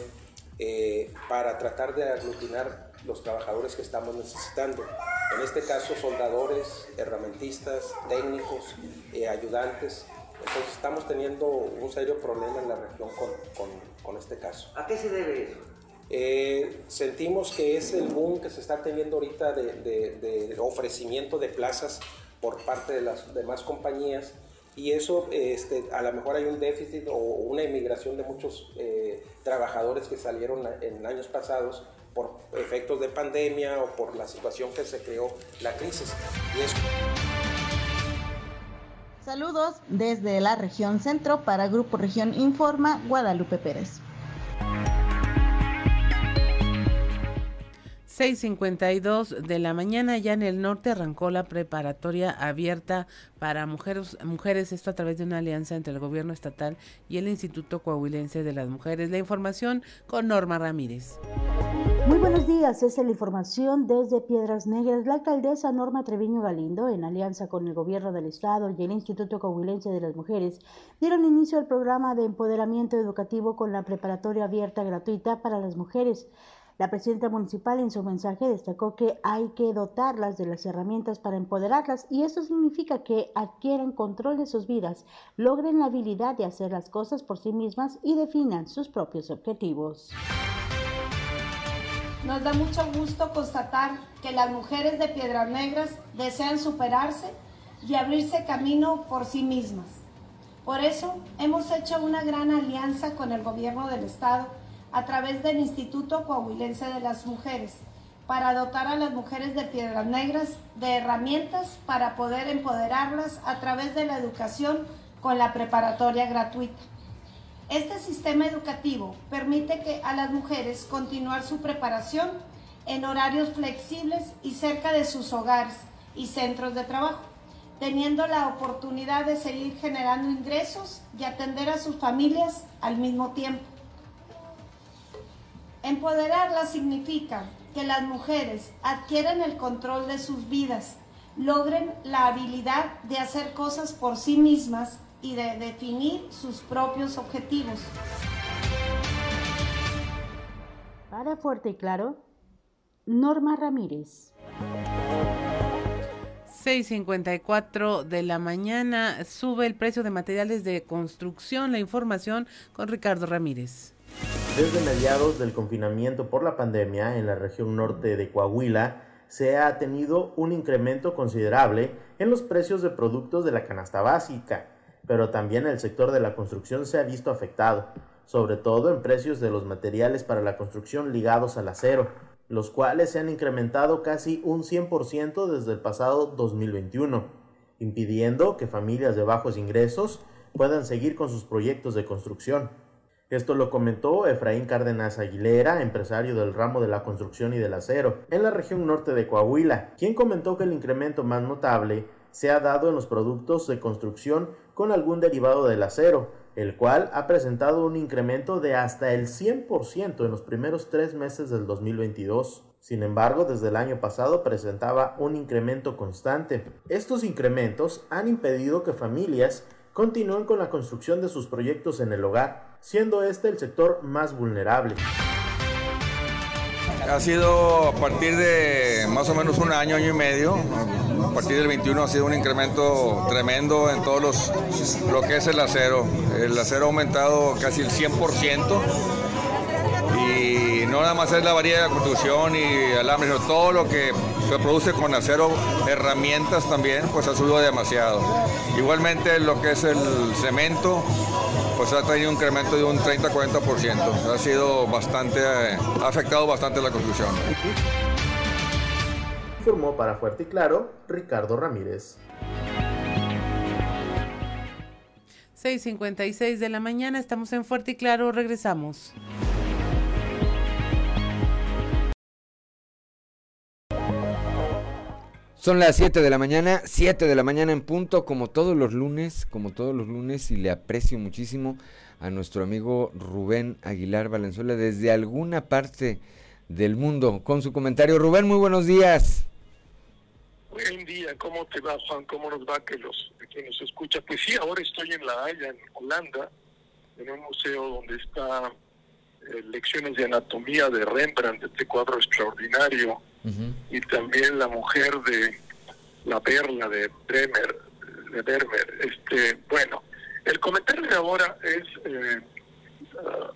eh, para tratar de aglutinar los trabajadores que estamos necesitando. En este caso, soldadores, herramentistas, técnicos, eh, ayudantes. Entonces estamos teniendo un serio problema en la región con, con este caso. ¿A qué se debe eso? Eh, sentimos que es el boom que se está teniendo ahorita de, ofrecimiento de plazas por parte de las demás compañías y eso este, a lo mejor hay un déficit o una inmigración de muchos eh, trabajadores que salieron en años pasados por efectos de pandemia o por la situación que se creó la crisis. Saludos desde la región centro para Grupo Región Informa, Guadalupe Pérez. 6.52 de la mañana ya en el norte arrancó la preparatoria abierta para mujeres, mujeres, esto a través de una alianza entre el gobierno estatal y el Instituto Coahuilense de las Mujeres. La información con Norma Ramírez. Muy buenos días, esta es la información desde Piedras Negras. La alcaldesa Norma Treviño Galindo, en alianza con el gobierno del estado y el Instituto Coahuilense de las Mujeres, dieron inicio al programa de empoderamiento educativo con la preparatoria abierta gratuita para las mujeres. La presidenta municipal en su mensaje destacó que hay que dotarlas de las herramientas para empoderarlas y eso significa que adquieran control de sus vidas, logren la habilidad de hacer las cosas por sí mismas y definan sus propios objetivos. Nos da mucho gusto constatar que las mujeres de Piedras Negras desean superarse y abrirse camino por sí mismas. Por eso hemos hecho una gran alianza con el gobierno del estado a través del Instituto Coahuilense de las Mujeres para dotar a las mujeres de Piedras Negras de herramientas para poder empoderarlas a través de la educación con la preparatoria gratuita. Este sistema educativo permite que a las mujeres continuar su preparación en horarios flexibles y cerca de sus hogares y centros de trabajo, teniendo la oportunidad de seguir generando ingresos y atender a sus familias al mismo tiempo. Empoderarlas significa que las mujeres adquieren el control de sus vidas, logren la habilidad de hacer cosas por sí mismas y de definir sus propios objetivos. Para Fuerte y Claro, Norma Ramírez. 6.54 de la mañana sube el precio de materiales de construcción. La información con Ricardo Ramírez. Desde mediados del confinamiento por la pandemia en la región norte de Coahuila, se ha tenido un incremento considerable en los precios de productos de la canasta básica, pero también el sector de la construcción se ha visto afectado, sobre todo en precios de los materiales para la construcción ligados al acero, los cuales se han incrementado casi un 100% desde el pasado 2021, impidiendo que familias de bajos ingresos puedan seguir con sus proyectos de construcción. Esto lo comentó Efraín Cárdenas Aguilera, empresario del ramo de la construcción y del acero, en la región norte de Coahuila, quien comentó que el incremento más notable se ha dado en los productos de construcción con algún derivado del acero, el cual ha presentado un incremento de hasta el 100% en los primeros tres meses del 2022. Sin embargo, desde el año pasado presentaba un incremento constante. Estos incrementos han impedido que familias continúen con la construcción de sus proyectos en el hogar, siendo este el sector más vulnerable. Ha sido a partir de más o menos un año, año y medio, a partir del 21 ha sido un incremento tremendo en todos los, lo que es el acero. El acero ha aumentado casi el 100% y no nada más es la varilla de construcción y alambre, sino todo lo que se produce con acero, herramientas también, pues ha subido demasiado. Igualmente lo que es el cemento, pues ha tenido un incremento de un 30-40%. Ha sido bastante, ha afectado bastante la construcción. Informó para Fuerte y Claro Ricardo Ramírez. 6.56 de la mañana, estamos en Fuerte y Claro, regresamos. Son las 7 de la mañana, 7 de la mañana en punto, como todos los lunes, como todos los lunes, y le aprecio muchísimo a nuestro amigo Rubén Aguilar Valenzuela desde alguna parte del mundo con su comentario. Rubén, muy buenos días. Buen día, ¿cómo te va Juan? ¿Cómo nos va que los que nos escucha? Pues sí, ahora estoy en La Haya, en Holanda, en un museo donde está eh, lecciones de anatomía de Rembrandt, este cuadro extraordinario, y también la mujer de la perla de Bremer, de Bermer. Este, bueno, el comentario de ahora es, eh, ah,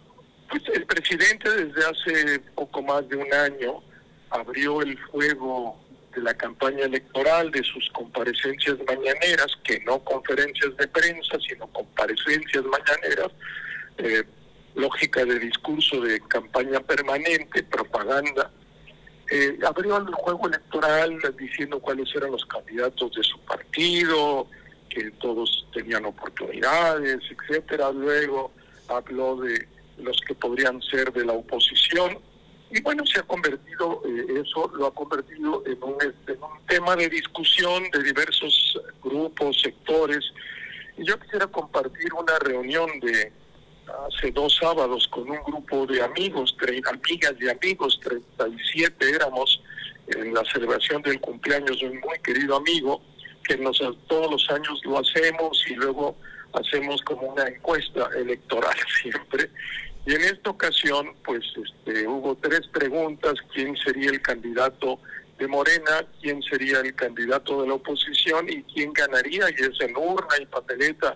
pues el presidente desde hace poco más de un año abrió el fuego de la campaña electoral, de sus comparecencias mañaneras, que no conferencias de prensa, sino comparecencias mañaneras, eh, lógica de discurso de campaña permanente, propaganda, eh, abrió el juego electoral diciendo cuáles eran los candidatos de su partido, que todos tenían oportunidades, etcétera. Luego habló de los que podrían ser de la oposición. Y bueno, se ha convertido, eh, eso lo ha convertido en un, en un tema de discusión de diversos grupos, sectores. Y yo quisiera compartir una reunión de hace dos sábados con un grupo de amigos, amigas y amigos, 37 éramos en la celebración del cumpleaños de un muy querido amigo, que nos, todos los años lo hacemos y luego hacemos como una encuesta electoral siempre. Y en esta ocasión, pues este, hubo tres preguntas, ¿quién sería el candidato de Morena, quién sería el candidato de la oposición y quién ganaría, y es en urna y papeleta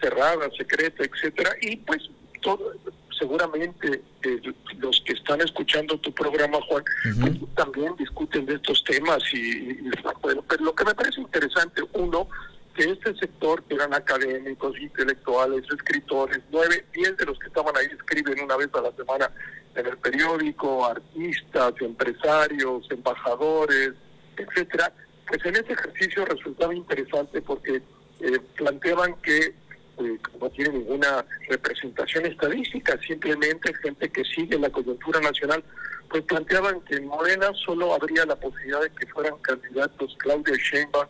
cerrada, secreta, etcétera, y pues todo, seguramente eh, los que están escuchando tu programa, Juan, pues, también discuten de estos temas y, pero lo que me parece interesante, uno, que este sector, que eran académicos, intelectuales, escritores, nueve, diez de los que estaban ahí escriben una vez a la semana en el periódico, artistas, empresarios, embajadores, etcétera, pues en ese ejercicio resultaba interesante porque eh, planteaban que eh, no tiene ninguna representación estadística, simplemente gente que sigue la coyuntura nacional, pues planteaban que en Morena solo habría la posibilidad de que fueran candidatos Claudia Sheinbaum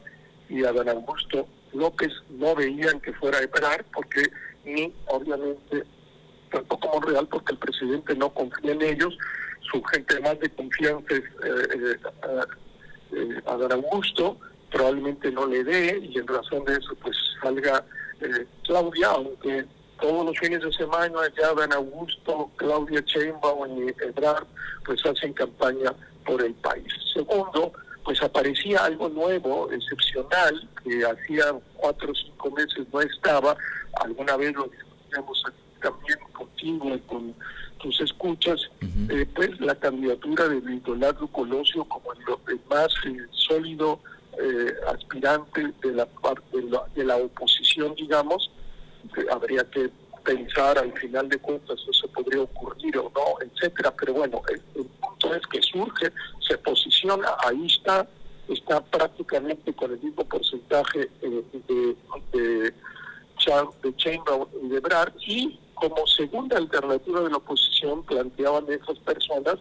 y Adán Augusto López, no veían que fuera Ebrard, porque ni obviamente tampoco Monreal, porque el presidente no confía en ellos, su gente más de confianza es eh, eh, Adán Augusto, probablemente no le dé y en razón de eso pues salga eh, Claudia, aunque todos los fines de semana ya Dan Augusto, Claudia Sheinbaum y Ebrard pues hacen campaña por el país. Segundo, pues aparecía algo nuevo, excepcional, que hacía cuatro o cinco meses no estaba, alguna vez lo discutíamos también contigo y con tus escuchas, eh, pues la candidatura de Nicolás Colosio como el, más eh, sólido eh, aspirante de la parte de la, oposición, digamos, habría que pensar al final de cuentas eso podría ocurrir o no, etcétera. Pero bueno, el, punto es que surge, se posiciona, ahí está, está prácticamente con el mismo porcentaje eh, de, de, de y de Brad, y como segunda alternativa de la oposición planteaban esas personas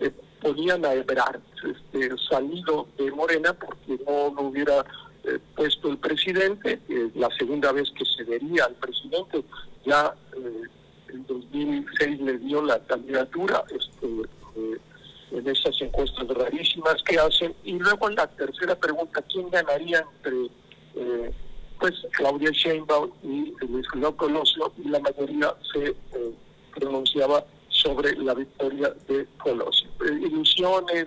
eh, ponían a Ebrard este, salido de Morena porque no lo hubiera eh, puesto el presidente, la segunda vez que se vería al presidente, ya eh, en 2006 le dio la candidatura este, eh, en esas encuestas rarísimas que hacen, y luego la tercera pregunta, ¿quién ganaría entre pues Claudia Sheinbaum y Luis Colosio? Y la mayoría se pronunciaba sobre la victoria de Colosio.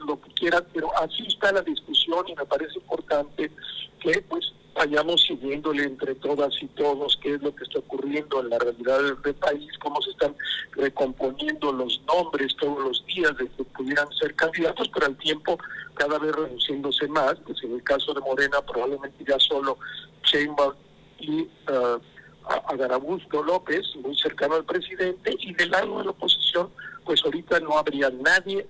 Lo que quieran, pero así está la discusión y me parece importante que pues vayamos siguiéndole entre todas y todos qué es lo que está ocurriendo en la realidad del país, cómo se están recomponiendo los nombres todos los días de que pudieran ser candidatos, pero al tiempo cada vez reduciéndose más, pues en el caso de Morena probablemente ya solo Sheinbaum y uh, a, Garabusto López, muy cercano al presidente, y del lado de la oposición, pues ahorita no habría nadie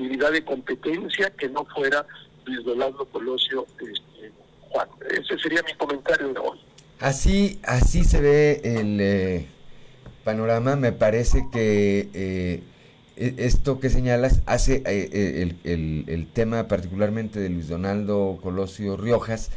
posibilidad de competencia que no fuera Luis Donaldo Colosio este, Juan. Ese sería mi comentario de hoy. Así, así se ve el eh, panorama. Me parece que eh, e, esto que señalas hace el, el, el, tema particularmente de Luis Donaldo Colosio Riojas,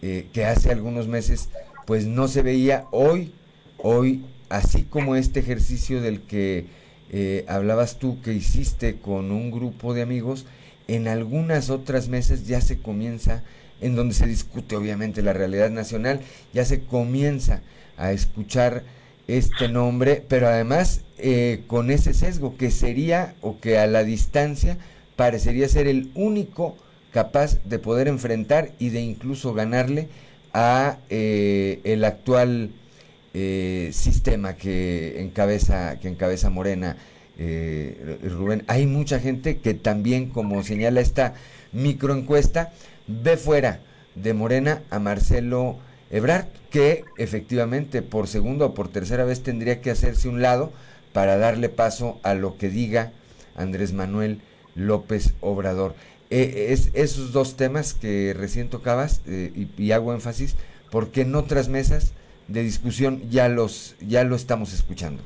que hace algunos meses pues no se veía hoy, hoy, así como este ejercicio del que eh, hablabas tú que hiciste con un grupo de amigos, en algunas otras mesas ya se comienza, en donde se discute obviamente la realidad nacional, ya se comienza a escuchar este nombre, pero además eh, con ese sesgo que sería o que a la distancia parecería ser el único capaz de poder enfrentar y de incluso ganarle a eh, el actual eh, sistema que encabeza, que encabeza Morena. Eh, Rubén, hay mucha gente que también, como señala esta microencuesta, ve fuera de Morena a Marcelo Ebrard, que efectivamente por segunda o por tercera vez tendría que hacerse un lado para darle paso a lo que diga Andrés Manuel López Obrador. Eh, es esos dos temas que recién tocabas eh, y, hago énfasis porque en otras mesas de discusión ya los ya lo estamos escuchando.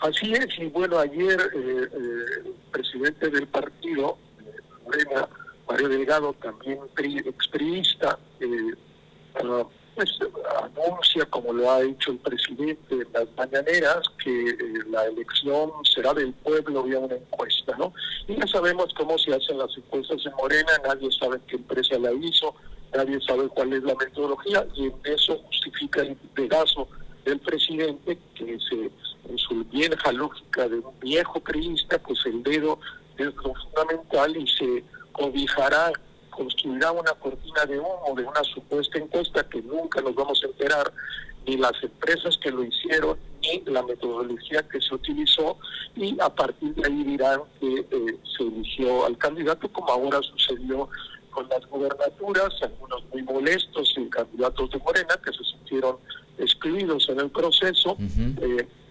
Así es, y bueno, ayer eh, el presidente del partido, Morena, Mario Delgado, también expriista, uh, pues anuncia, como lo ha hecho el presidente en las mañaneras, que eh, la elección será del pueblo vía una encuesta, ¿no? Y ya sabemos cómo se hacen las encuestas en Morena, nadie sabe qué empresa la hizo, nadie sabe cuál es la metodología, y en eso justifica el pedazo del presidente, que se, en su vieja lógica de un viejo creísta, pues el dedo es lo fundamental y se cobijará construirá una cortina de humo de una supuesta encuesta que nunca nos vamos a enterar, ni las empresas que lo hicieron, ni la metodología que se utilizó, y a partir de ahí dirán que eh, se eligió al candidato, como ahora sucedió con las gobernaturas, algunos muy molestos y candidatos de Morena que se sintieron excluidos en el proceso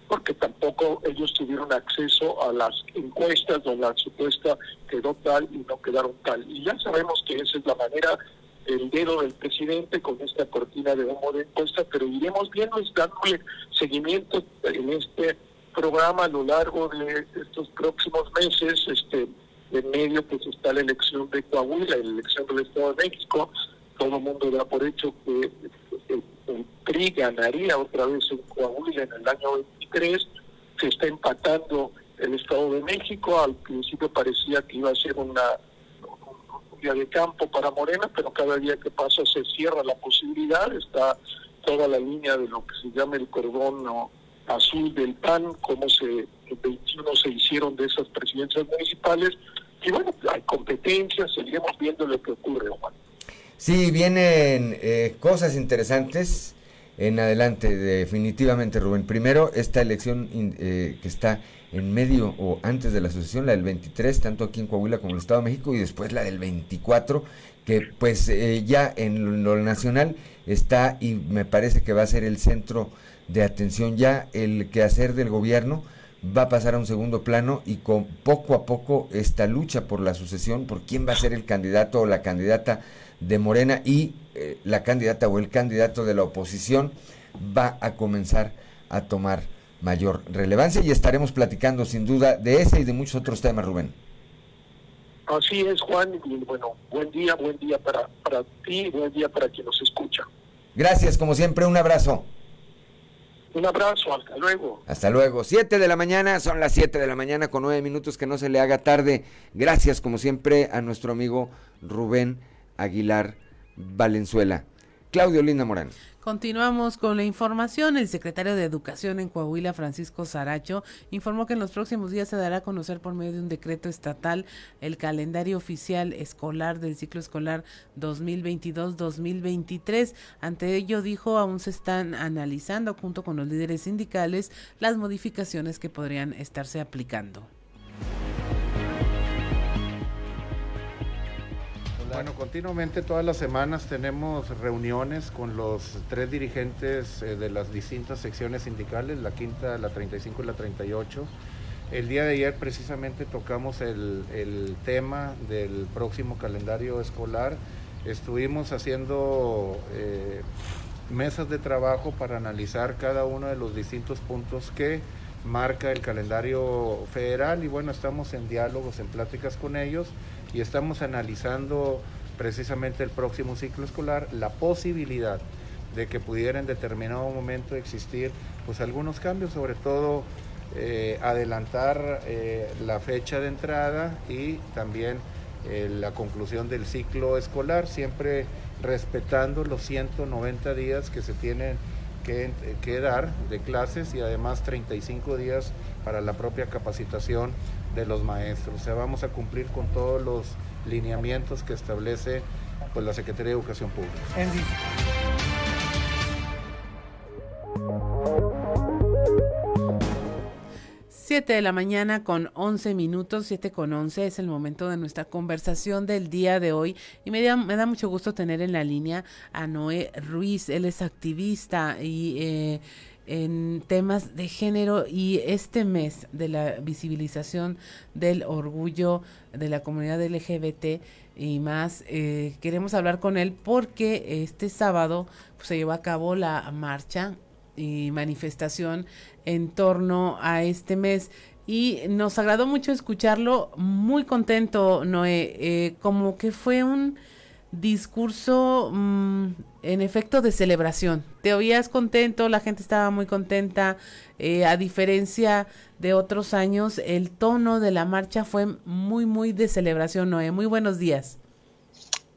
porque tampoco ellos tuvieron acceso a las encuestas donde la supuesta quedó tal y no quedaron tal. Y ya sabemos que esa es la manera el dedo del presidente con esta cortina de humo de encuesta, pero iremos viendo y dándole seguimiento en este programa a lo largo de estos próximos meses, este en medio pues está la elección de Coahuila, la elección del Estado de México, todo el mundo da por hecho que el, PRI ganaría otra vez en Coahuila en el año 23, se está empatando el Estado de México, al principio parecía que iba a ser una un día de campo para Morena, pero cada día que pasa se cierra la posibilidad, está toda la línea de lo que se llama el cordón azul del PAN, cómo se, 21 se hicieron de esas presidencias municipales, y bueno, hay competencias, seguiremos viendo lo que ocurre, Juan. Sí, vienen eh, cosas interesantes en adelante, definitivamente, Rubén. Primero, esta elección eh, que está en medio o antes de la sucesión, la del 23, tanto aquí en Coahuila como en el Estado de México, y después la del 24, que pues eh, ya en lo nacional está y me parece que va a ser el centro de atención ya el quehacer del gobierno va a pasar a un segundo plano y con poco a poco esta lucha por la sucesión, por quién va a ser el candidato o la candidata de Morena y eh, la candidata o el candidato de la oposición va a comenzar a tomar mayor relevancia y estaremos platicando sin duda de ese y de muchos otros temas, Rubén. Así es, Juan, y bueno, buen día, buen día para, para ti, buen día para quien nos escucha. Gracias, como siempre, un abrazo. Un abrazo, hasta luego. Hasta luego. Siete de la mañana, son las siete de la mañana con nueve minutos, que no se le haga tarde. Gracias, como siempre, a nuestro amigo Rubén Aguilar Valenzuela. Claudio Linda Morán. Continuamos con la información. El secretario de Educación en Coahuila, Francisco Saracho, informó que en los próximos días se dará a conocer por medio de un decreto estatal el calendario oficial escolar del ciclo escolar 2022-2023. Ante ello, dijo, aún se están analizando junto con los líderes sindicales las modificaciones que podrían estarse aplicando. Bueno, continuamente todas las semanas tenemos reuniones con los tres dirigentes eh, de las distintas secciones sindicales, la quinta, la 35 y la 38. El día de ayer precisamente tocamos el, tema del próximo calendario escolar. Estuvimos haciendo eh, mesas de trabajo para analizar cada uno de los distintos puntos que marca el calendario federal y bueno, estamos en diálogos, en pláticas con ellos y estamos analizando precisamente el próximo ciclo escolar la posibilidad de que pudiera en determinado momento existir pues algunos cambios, sobre todo eh, adelantar eh, la fecha de entrada y también eh, la conclusión del ciclo escolar, siempre respetando los 190 días que se tienen que, que, dar de clases y además 35 días para la propia capacitación de los maestros. O sea, vamos a cumplir con todos los lineamientos que establece pues, la Secretaría de Educación Pública. Siete de la mañana con 11 minutos, siete con 11 es el momento de nuestra conversación del día de hoy y me da, me da mucho gusto tener en la línea a Noé Ruiz, él es activista y eh, en temas de género y este mes de la visibilización del orgullo de la comunidad LGBT y más, eh, queremos hablar con él porque este sábado pues, se llevó a cabo la marcha y manifestación en torno a este mes. Y nos agradó mucho escucharlo, muy contento Noé, eh, como que fue un discurso mm, en efecto de celebración. Te oías contento, la gente estaba muy contenta. Eh, a diferencia de otros años, el tono de la marcha fue muy, muy de celebración, Noé. Muy buenos días.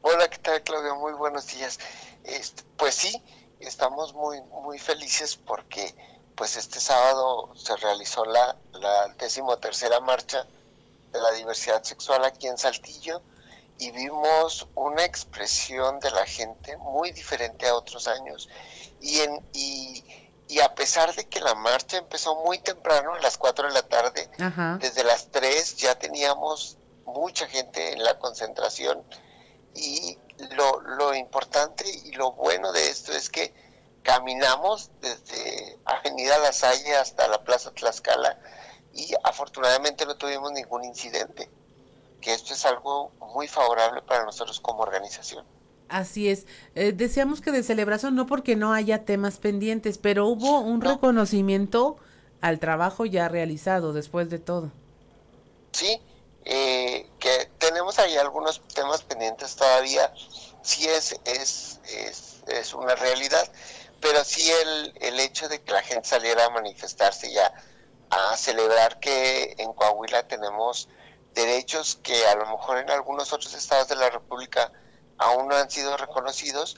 Hola, ¿qué tal, Claudio? Muy buenos días. Este, pues sí, estamos muy, muy felices porque pues este sábado se realizó la, la decimotercera marcha de la diversidad sexual aquí en Saltillo y vimos una expresión de la gente muy diferente a otros años. Y, en, y, a pesar de que la marcha empezó muy temprano, a las 4 de la tarde, desde las 3 ya teníamos mucha gente en la concentración. Y lo, lo importante y lo bueno de esto es que caminamos desde Avenida La Salle hasta la Plaza Tlaxcala y afortunadamente no tuvimos ningún incidente que esto es algo muy favorable para nosotros como organización. Así es. Eh, deseamos que de celebración, no porque no haya temas pendientes, pero hubo un reconocimiento al trabajo ya realizado después de todo. Sí, eh, que tenemos ahí algunos temas pendientes todavía. Sí es, es, es, es una realidad, pero sí el, el hecho de que la gente saliera a manifestarse ya, a celebrar que en Coahuila tenemos derechos que a lo mejor en algunos otros estados de la República aún no han sido reconocidos,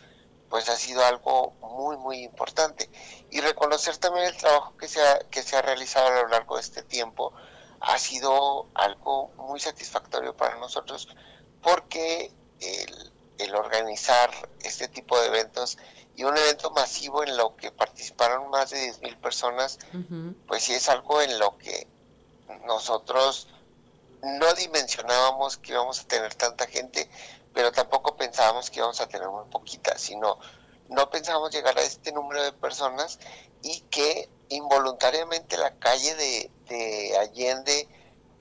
pues ha sido algo muy, muy importante. Y reconocer también el trabajo que se ha, que se ha realizado a lo largo de este tiempo ha sido algo muy satisfactorio para nosotros porque el, el organizar este tipo de eventos y un evento masivo en lo que participaron más de 10.000 personas, pues sí es algo en lo que nosotros no dimensionábamos que íbamos a tener tanta gente, pero tampoco pensábamos que íbamos a tener muy poquita, sino no pensábamos llegar a este número de personas y que involuntariamente la calle de, de Allende,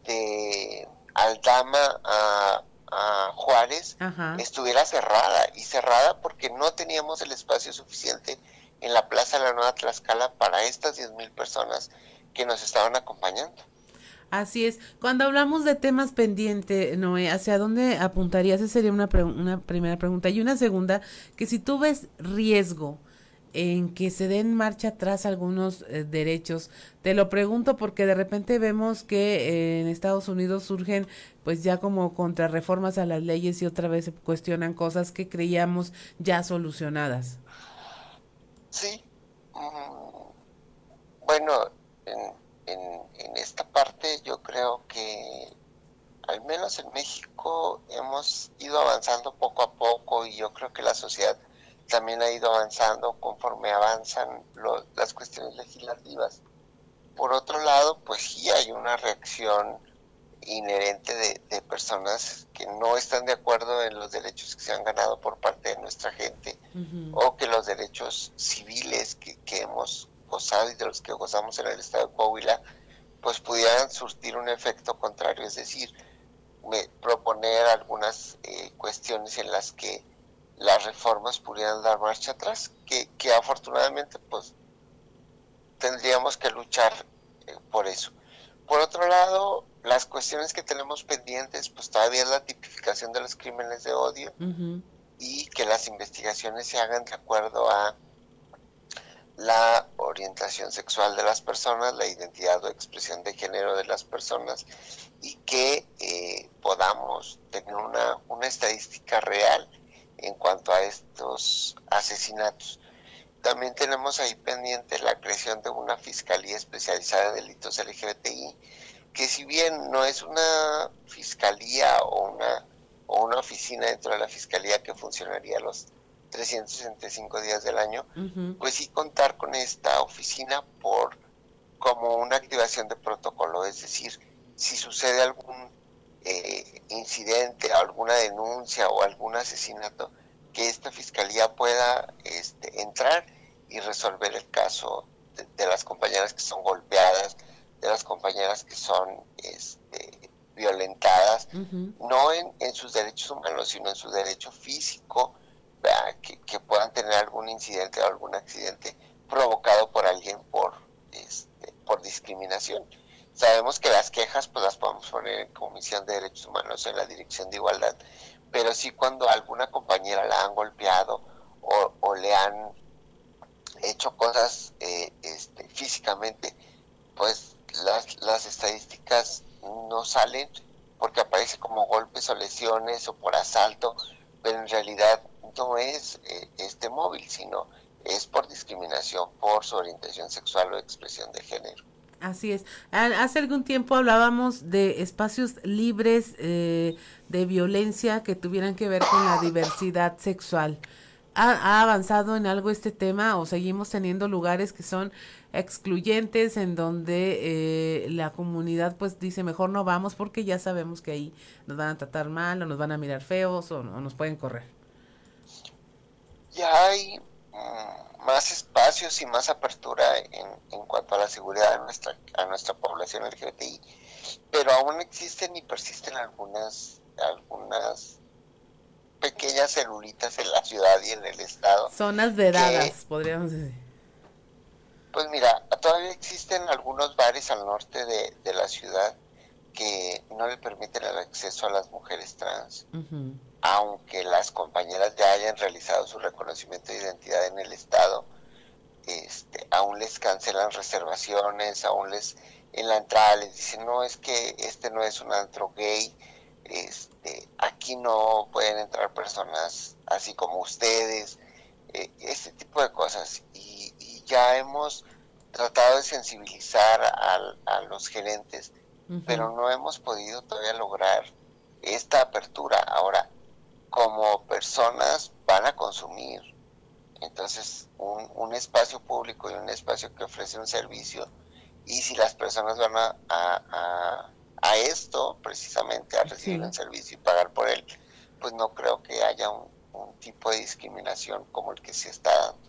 de Aldama a, a Juárez, estuviera cerrada y cerrada porque no teníamos el espacio suficiente en la Plaza de la Nueva Tlaxcala para estas 10.000 personas que nos estaban acompañando. Así es. Cuando hablamos de temas pendientes, Noé, ¿hacia dónde apuntarías? Esa sería una, una primera pregunta. Y una segunda, que si tú ves riesgo en que se den marcha atrás algunos eh, derechos, te lo pregunto porque de repente vemos que eh, en Estados Unidos surgen pues ya como contrarreformas a las leyes y otra vez se cuestionan cosas que creíamos ya solucionadas. Sí. Mm, bueno, en, en, en esta parte yo creo que al menos en México hemos ido avanzando poco a poco y yo creo que la sociedad también ha ido avanzando conforme avanzan las cuestiones legislativas. Por otro lado, pues sí hay una reacción inherente de, personas que no están de acuerdo en los derechos que se han ganado por parte de nuestra gente o que los derechos civiles que, que hemos gozado y de los que gozamos en el estado de Coahuila, pues pudieran surtir un efecto contrario, es decir, me, proponer algunas eh, cuestiones en las que las reformas pudieran dar marcha atrás, que, que afortunadamente pues tendríamos que luchar eh, por eso. Por otro lado, las cuestiones que tenemos pendientes, pues todavía es la tipificación de los crímenes de odio y que las investigaciones se hagan de acuerdo a la orientación sexual de las personas, la identidad o expresión de género de las personas y que eh, podamos tener una, una estadística real en cuanto a estos asesinatos. También tenemos ahí pendiente la creación de una Fiscalía Especializada en Delitos LGBTI, que si bien no es una fiscalía o una, o una oficina dentro de la Fiscalía que funcionaría los 365 días del año, pues sí contar con esta oficina por como una activación de protocolo, es decir, si sucede algún eh, incidente, alguna denuncia o algún asesinato, que esta fiscalía pueda este, entrar y resolver el caso de, las compañeras que son golpeadas, de las compañeras que son este, violentadas, no en, en, sus derechos humanos, sino en su derecho físico, que, puedan tener algún incidente o algún accidente provocado por alguien por, este, por discriminación. Sabemos que las quejas pues las podemos poner en Comisión de Derechos Humanos en la Dirección de Igualdad, pero sí cuando alguna compañera la han golpeado o, le han hecho cosas eh, este, físicamente, pues las, las estadísticas no salen porque aparece como golpes o lesiones o por asalto, pero en realidad no es eh, este móvil, sino es por discriminación por su orientación sexual o expresión de género. Así es. Hace algún tiempo hablábamos de espacios libres eh, de violencia que tuvieran que ver con la diversidad sexual. ¿Ha, avanzado en algo este tema o seguimos teniendo lugares que son excluyentes en donde eh, la comunidad pues dice mejor no vamos porque ya sabemos que ahí nos van a tratar mal o nos van a mirar feos o, o nos pueden correr? Ya hay Mm, más espacios y más apertura en, en cuanto a la seguridad de nuestra, a nuestra población LGBTI, pero aún existen y persisten algunas, algunas pequeñas celulitas en la ciudad y en el estado. Zonas vedadas, podríamos decir. Pues mira, todavía existen algunos bares al norte de, de la ciudad que no le permiten el acceso a las mujeres trans, aunque las compañeras ya hayan realizado su reconocimiento de identidad en el estado, este, aún les cancelan reservaciones, aún les en la entrada les dicen no es que este no es un antro gay, este, aquí no pueden entrar personas así como ustedes, eh, este tipo de cosas y, ya hemos tratado de sensibilizar a los gerentes pero no hemos podido todavía lograr esta apertura. Ahora, como personas van a consumir, entonces un, un espacio público y un espacio que ofrece un servicio, y si las personas van a, a, a, esto, precisamente a recibir un servicio y pagar por él, pues no creo que haya un, un tipo de discriminación como el que se está dando.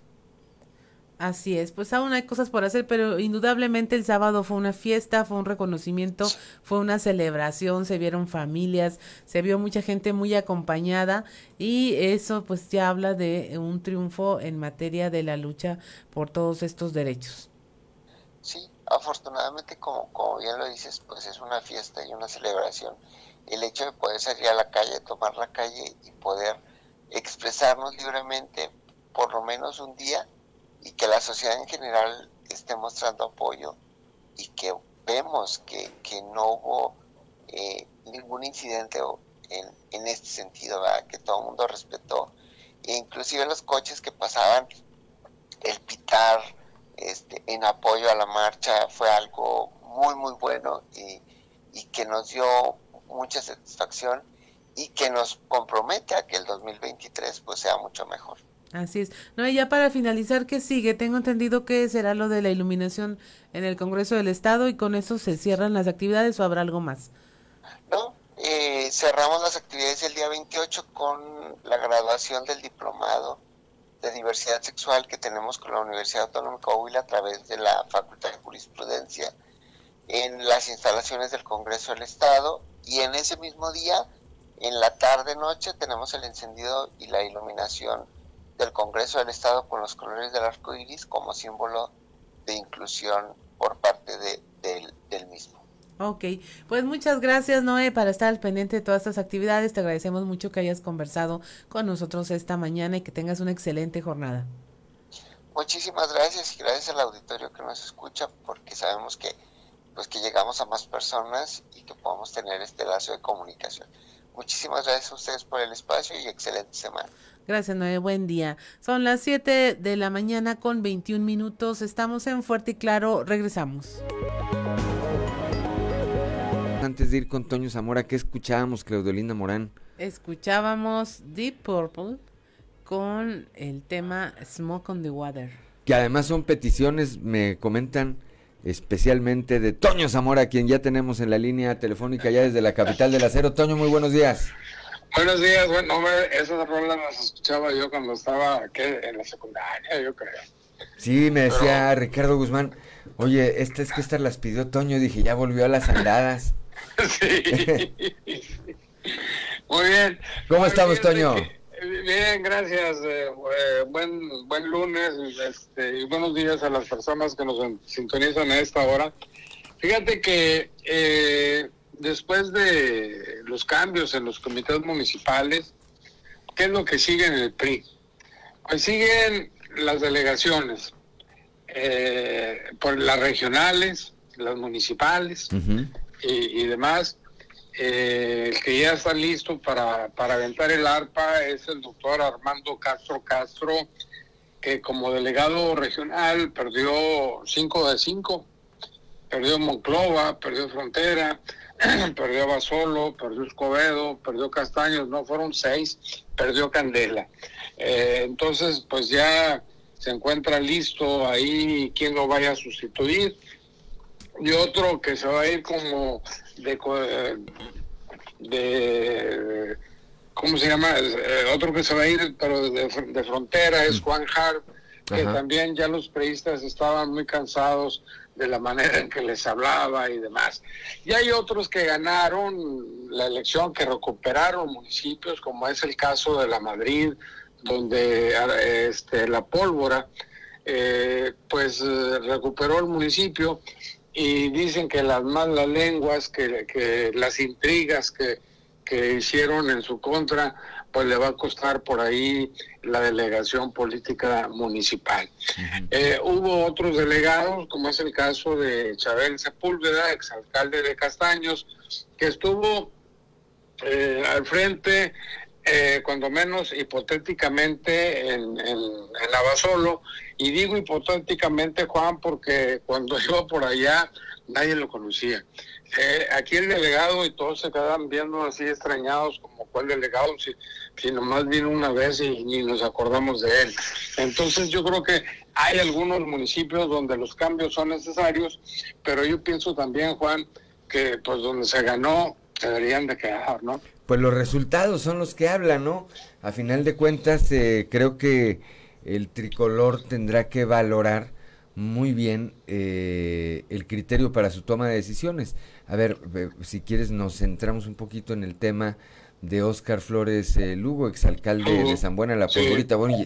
Así es, pues aún hay cosas por hacer, pero indudablemente el sábado fue una fiesta, fue un reconocimiento, fue una celebración, se vieron familias, se vio mucha gente muy acompañada y eso pues ya habla de un triunfo en materia de la lucha por todos estos derechos. Sí, afortunadamente como, como bien lo dices, pues es una fiesta y una celebración. El hecho de poder salir a la calle, tomar la calle y poder expresarnos libremente por lo menos un día y que la sociedad en general esté mostrando apoyo y que vemos que, que no hubo eh, ningún incidente en, en este sentido, que todo el mundo respetó, e inclusive los coches que pasaban, el pitar este, en apoyo a la marcha fue algo muy muy bueno y, y que nos dio mucha satisfacción y que nos compromete a que el 2023 pues sea mucho mejor. Así es. No, y ya para finalizar, ¿qué sigue? Tengo entendido que será lo de la iluminación en el Congreso del Estado y con eso se cierran las actividades o habrá algo más. No, eh, cerramos las actividades el día 28 con la graduación del diplomado de diversidad sexual que tenemos con la Universidad Autónoma de Coahuila a través de la Facultad de Jurisprudencia en las instalaciones del Congreso del Estado y en ese mismo día, en la tarde-noche, tenemos el encendido y la iluminación del Congreso del Estado con los colores del arco iris como símbolo de inclusión por parte de, del, mismo. Ok, pues muchas gracias Noé para estar al pendiente de todas estas actividades. Te agradecemos mucho que hayas conversado con nosotros esta mañana y que tengas una excelente jornada. Muchísimas gracias y gracias al auditorio que nos escucha porque sabemos que pues que llegamos a más personas y que podamos tener este lazo de comunicación. Muchísimas gracias a ustedes por el espacio y excelente semana. Gracias, Noé. Buen día. Son las 7 de la mañana con 21 minutos. Estamos en Fuerte y Claro. Regresamos. Antes de ir con Toño Zamora, ¿qué escuchábamos, Claudelina Morán? Escuchábamos Deep Purple con el tema Smoke on the Water. Que además son peticiones, me comentan, especialmente de Toño Zamora, quien ya tenemos en la línea telefónica ya desde la capital del acero. Toño, muy buenos días. Buenos días, bueno, esas rolas las escuchaba yo cuando estaba en la secundaria, yo creo. Sí, me decía Ricardo Guzmán, oye, estas es que estas las pidió Toño, dije, ya volvió a las andadas. sí. Muy bien. ¿Cómo estamos, Toño? Bien, gracias. Eh, eh, buen buen lunes este, y buenos días a las personas que nos sintonizan a esta hora. Fíjate que eh, después de los cambios en los comités municipales, ¿qué es lo que sigue en el PRI? Pues siguen las delegaciones, eh, por las regionales, las municipales y, demás. Eh, el que ya está listo para, para aventar el arpa es el doctor Armando Castro Castro, que como delegado regional perdió 5 de 5, perdió Monclova, perdió Frontera, perdió Basolo, perdió Escobedo, perdió Castaños, no fueron seis, perdió Candela. Eh, entonces, pues ya se encuentra listo ahí quien lo vaya a sustituir. Y otro que se va a ir como de, de ¿cómo se llama? Eh, otro que se va a ir, pero de, frontera, es mm. Juan Hart, que también ya los periodistas estaban muy cansados de la manera en que les hablaba y demás. Y hay otros que ganaron la elección, que recuperaron municipios, como es el caso de la Madrid, donde este, la pólvora, eh, pues recuperó el municipio y dicen que las malas lenguas, que, que las intrigas que, que hicieron en su contra, pues le va a costar por ahí la delegación política municipal. Eh, hubo otros delegados, como es el caso de Chabel Sepúlveda, exalcalde de Castaños, que estuvo eh, al frente, eh, cuando menos hipotéticamente, en, en, en Abasolo. Y digo hipotéticamente, Juan, porque cuando iba por allá nadie lo conocía. Eh, aquí el delegado y todos se quedan viendo así extrañados como cuál delegado, si, si nomás vino una vez y ni nos acordamos de él. Entonces yo creo que hay algunos municipios donde los cambios son necesarios, pero yo pienso también, Juan, que pues donde se ganó se deberían de quedar, ¿no? Pues los resultados son los que hablan, ¿no? A final de cuentas, eh, creo que el tricolor tendrá que valorar muy bien eh, el criterio para su toma de decisiones. A ver, si quieres nos centramos un poquito en el tema de Oscar Flores eh, Lugo, exalcalde de San Buena, la favorita. Bueno,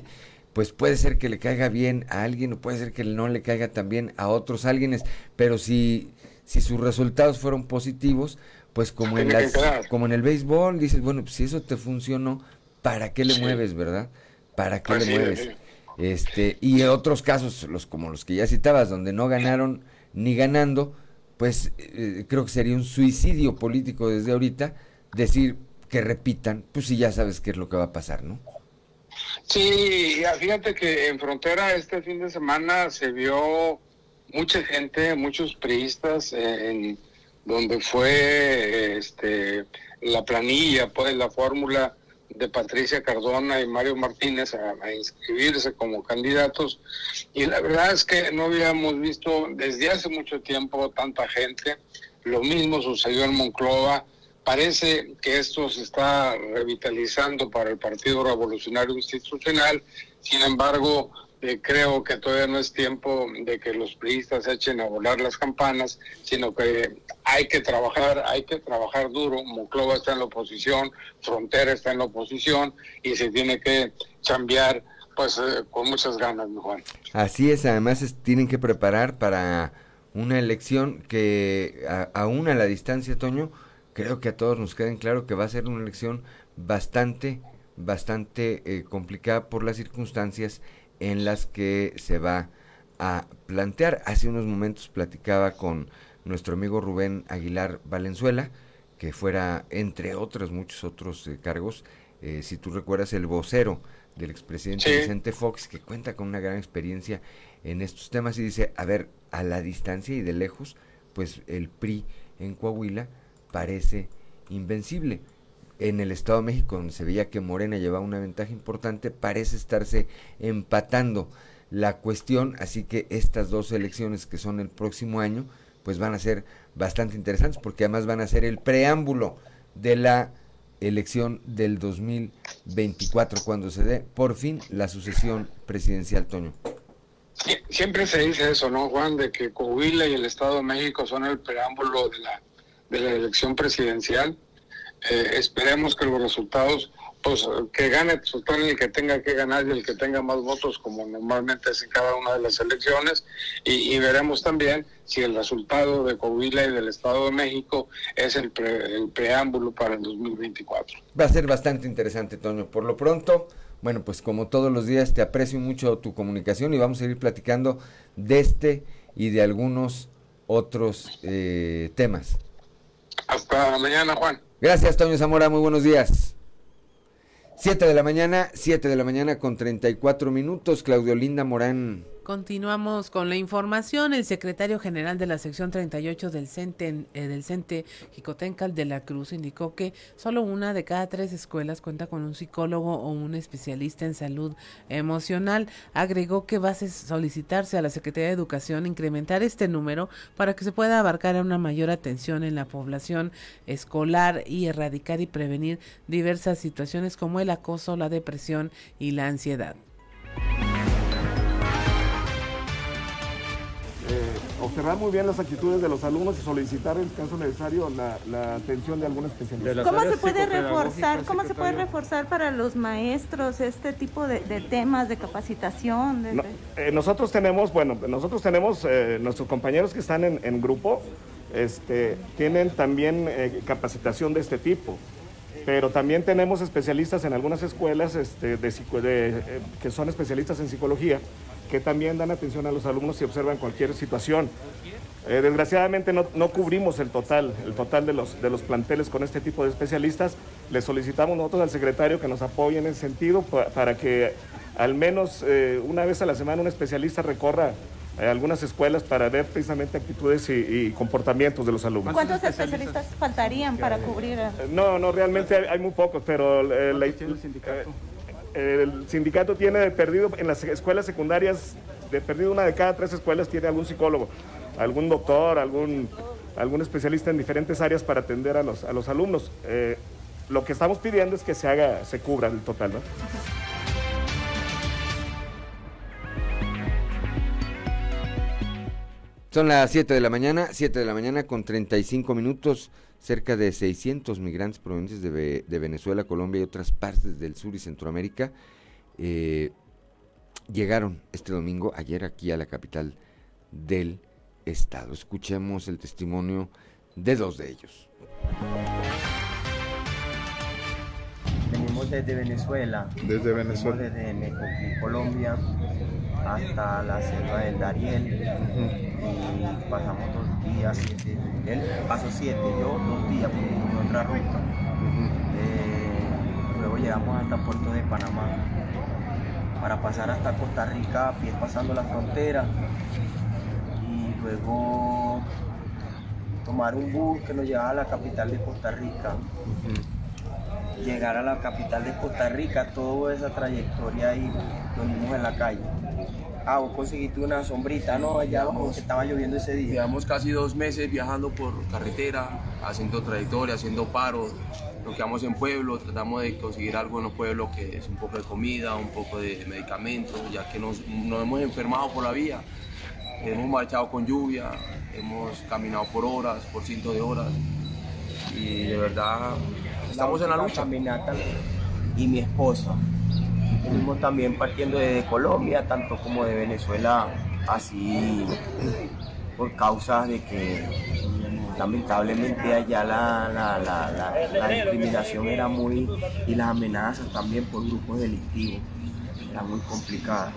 pues puede ser que le caiga bien a alguien o puede ser que no le caiga también a otros alguienes, pero si, si sus resultados fueron positivos, pues como en, las, como en el béisbol, dices, bueno, pues si eso te funcionó, ¿para qué le mueves, verdad? ¿Para qué le mueves? Este, y otros casos, los como los que ya citabas, donde no ganaron ni ganando, pues eh, creo que sería un suicidio político desde ahorita decir que repitan, pues si ya sabes qué es lo que va a pasar, ¿no? Sí, fíjate que en Frontera este fin de semana se vio mucha gente, muchos priistas, en donde fue este, la planilla, pues la fórmula de Patricia Cardona y Mario Martínez a, inscribirse como candidatos y la verdad es que no habíamos visto desde hace mucho tiempo tanta gente. Lo mismo sucedió en Monclova. Parece que esto se está revitalizando para el Partido Revolucionario Institucional. Sin embargo, eh, creo que todavía no es tiempo de que los priistas echen a volar las campanas, sino que hay que trabajar, hay que trabajar duro. Monclova está en la oposición, Frontera está en la oposición y se tiene que cambiar pues eh, con muchas ganas, mi Juan. Así es, además tienen que preparar para una elección que aún a la distancia, Toño, creo que a todos nos queden claro que va a ser una elección bastante, bastante eh, complicada por las circunstancias en las que se va a plantear. Hace unos momentos platicaba con nuestro amigo Rubén Aguilar Valenzuela, que fuera, entre otros, muchos otros eh, cargos, eh, si tú recuerdas, el vocero del expresidente Vicente Fox, que cuenta con una gran experiencia en estos temas y dice, a ver, a la distancia y de lejos, pues el PRI en Coahuila parece invencible en el Estado de México, donde se veía que Morena llevaba una ventaja importante, parece estarse empatando la cuestión, así que estas dos elecciones que son el próximo año, pues van a ser bastante interesantes, porque además van a ser el preámbulo de la elección del 2024, cuando se dé por fin la sucesión presidencial, Toño. Siempre se dice eso, ¿no, Juan? De que Coahuila y el Estado de México son el preámbulo de la, de la elección presidencial eh, esperemos que los resultados, pues que gane total el que tenga que ganar y el que tenga más votos, como normalmente es en cada una de las elecciones, y, veremos también si el resultado de Coahuila y del Estado de México es el, el preámbulo para el 2024. Va a ser bastante interesante, Toño. Por lo pronto, bueno, pues como todos los días, te aprecio mucho tu comunicación y vamos a ir platicando de este y de algunos otros eh, temas. Hasta mañana, Juan. Gracias, Toño Zamora. Muy buenos días. 7 de la mañana, 7 de la mañana con 34 minutos. Claudio Linda Morán. Continuamos con la información. El secretario general de la sección 38 del CENTE, eh, del CENTE Jicotencal de la Cruz indicó que solo una de cada tres escuelas cuenta con un psicólogo o un especialista en salud emocional. Agregó que va a solicitarse a la Secretaría de Educación incrementar este número para que se pueda abarcar una mayor atención en la población escolar y erradicar y prevenir diversas situaciones como el acoso, la depresión y la ansiedad. Observar muy bien las actitudes de los alumnos y solicitar en caso necesario la, la atención de algún especialista. ¿Cómo se puede reforzar, cómo se puede reforzar para los maestros este tipo de, de temas de capacitación? de- No, eh, nosotros tenemos, bueno, nosotros tenemos eh, nuestros compañeros que están en, en grupo, este, tienen también eh, capacitación de este tipo. Pero también tenemos especialistas en algunas escuelas este, de eh, que son especialistas en psicología, que también dan atención a los alumnos y observan cualquier situación. Eh, desgraciadamente no, no cubrimos el total, el total de los, de los planteles con este tipo de especialistas. Le solicitamos nosotros al secretario que nos apoye en ese sentido pa- para que al menos eh, una vez a la semana un especialista recorra eh, algunas escuelas para ver precisamente actitudes y, y comportamientos de los alumnos. ¿Cuántos especialistas faltarían para cubrir? a- Eh, No, no, realmente hay, hay muy pocos, pero eh, la- eh, el sindicato tiene perdido en las escuelas secundarias, de perdido una de cada tres escuelas tiene algún psicólogo, algún doctor, algún, algún especialista en diferentes áreas para atender a los, a los alumnos. Eh, lo que estamos pidiendo es que se haga, se cubra el total, ¿no? Son las 7 de la mañana, 7 de la mañana con 35 minutos. Cerca de 600 migrantes provenientes de, Ve- de Venezuela, Colombia y otras partes del sur y Centroamérica eh, llegaron este domingo, ayer aquí a la capital del estado. Escuchemos el testimonio de dos de ellos. Venimos desde Venezuela. Desde Venezuela. Venimos desde Mecoquí, Colombia, hasta la selva del Dariel. Y pasamos dos días, siete. Él pasó siete, yo dos días en otra ruta. Eh, luego llegamos hasta Puerto de Panamá para pasar hasta Costa Rica a pie pasando la frontera. Y luego tomar un bus que nos llevaba a la capital de Costa Rica llegar a la capital de Costa Rica, toda esa trayectoria ahí dormimos en la calle. Ah, vos conseguiste una sombrita, ¿no? Allá abajo que estaba lloviendo ese día. Llevamos casi dos meses viajando por carretera, haciendo trayectoria, haciendo paros. Nos quedamos en pueblos, tratamos de conseguir algo en los pueblos que es un poco de comida, un poco de medicamentos, ya que nos, nos hemos enfermado por la vía. Hemos marchado con lluvia, hemos caminado por horas, por cientos de horas. Y de verdad estamos en la lucha. caminata y mi esposa. También partiendo de Colombia, tanto como de Venezuela, así por causas de que lamentablemente allá la, la, la, la- discriminación era muy y las amenazas también por grupos delictivos era muy complicada.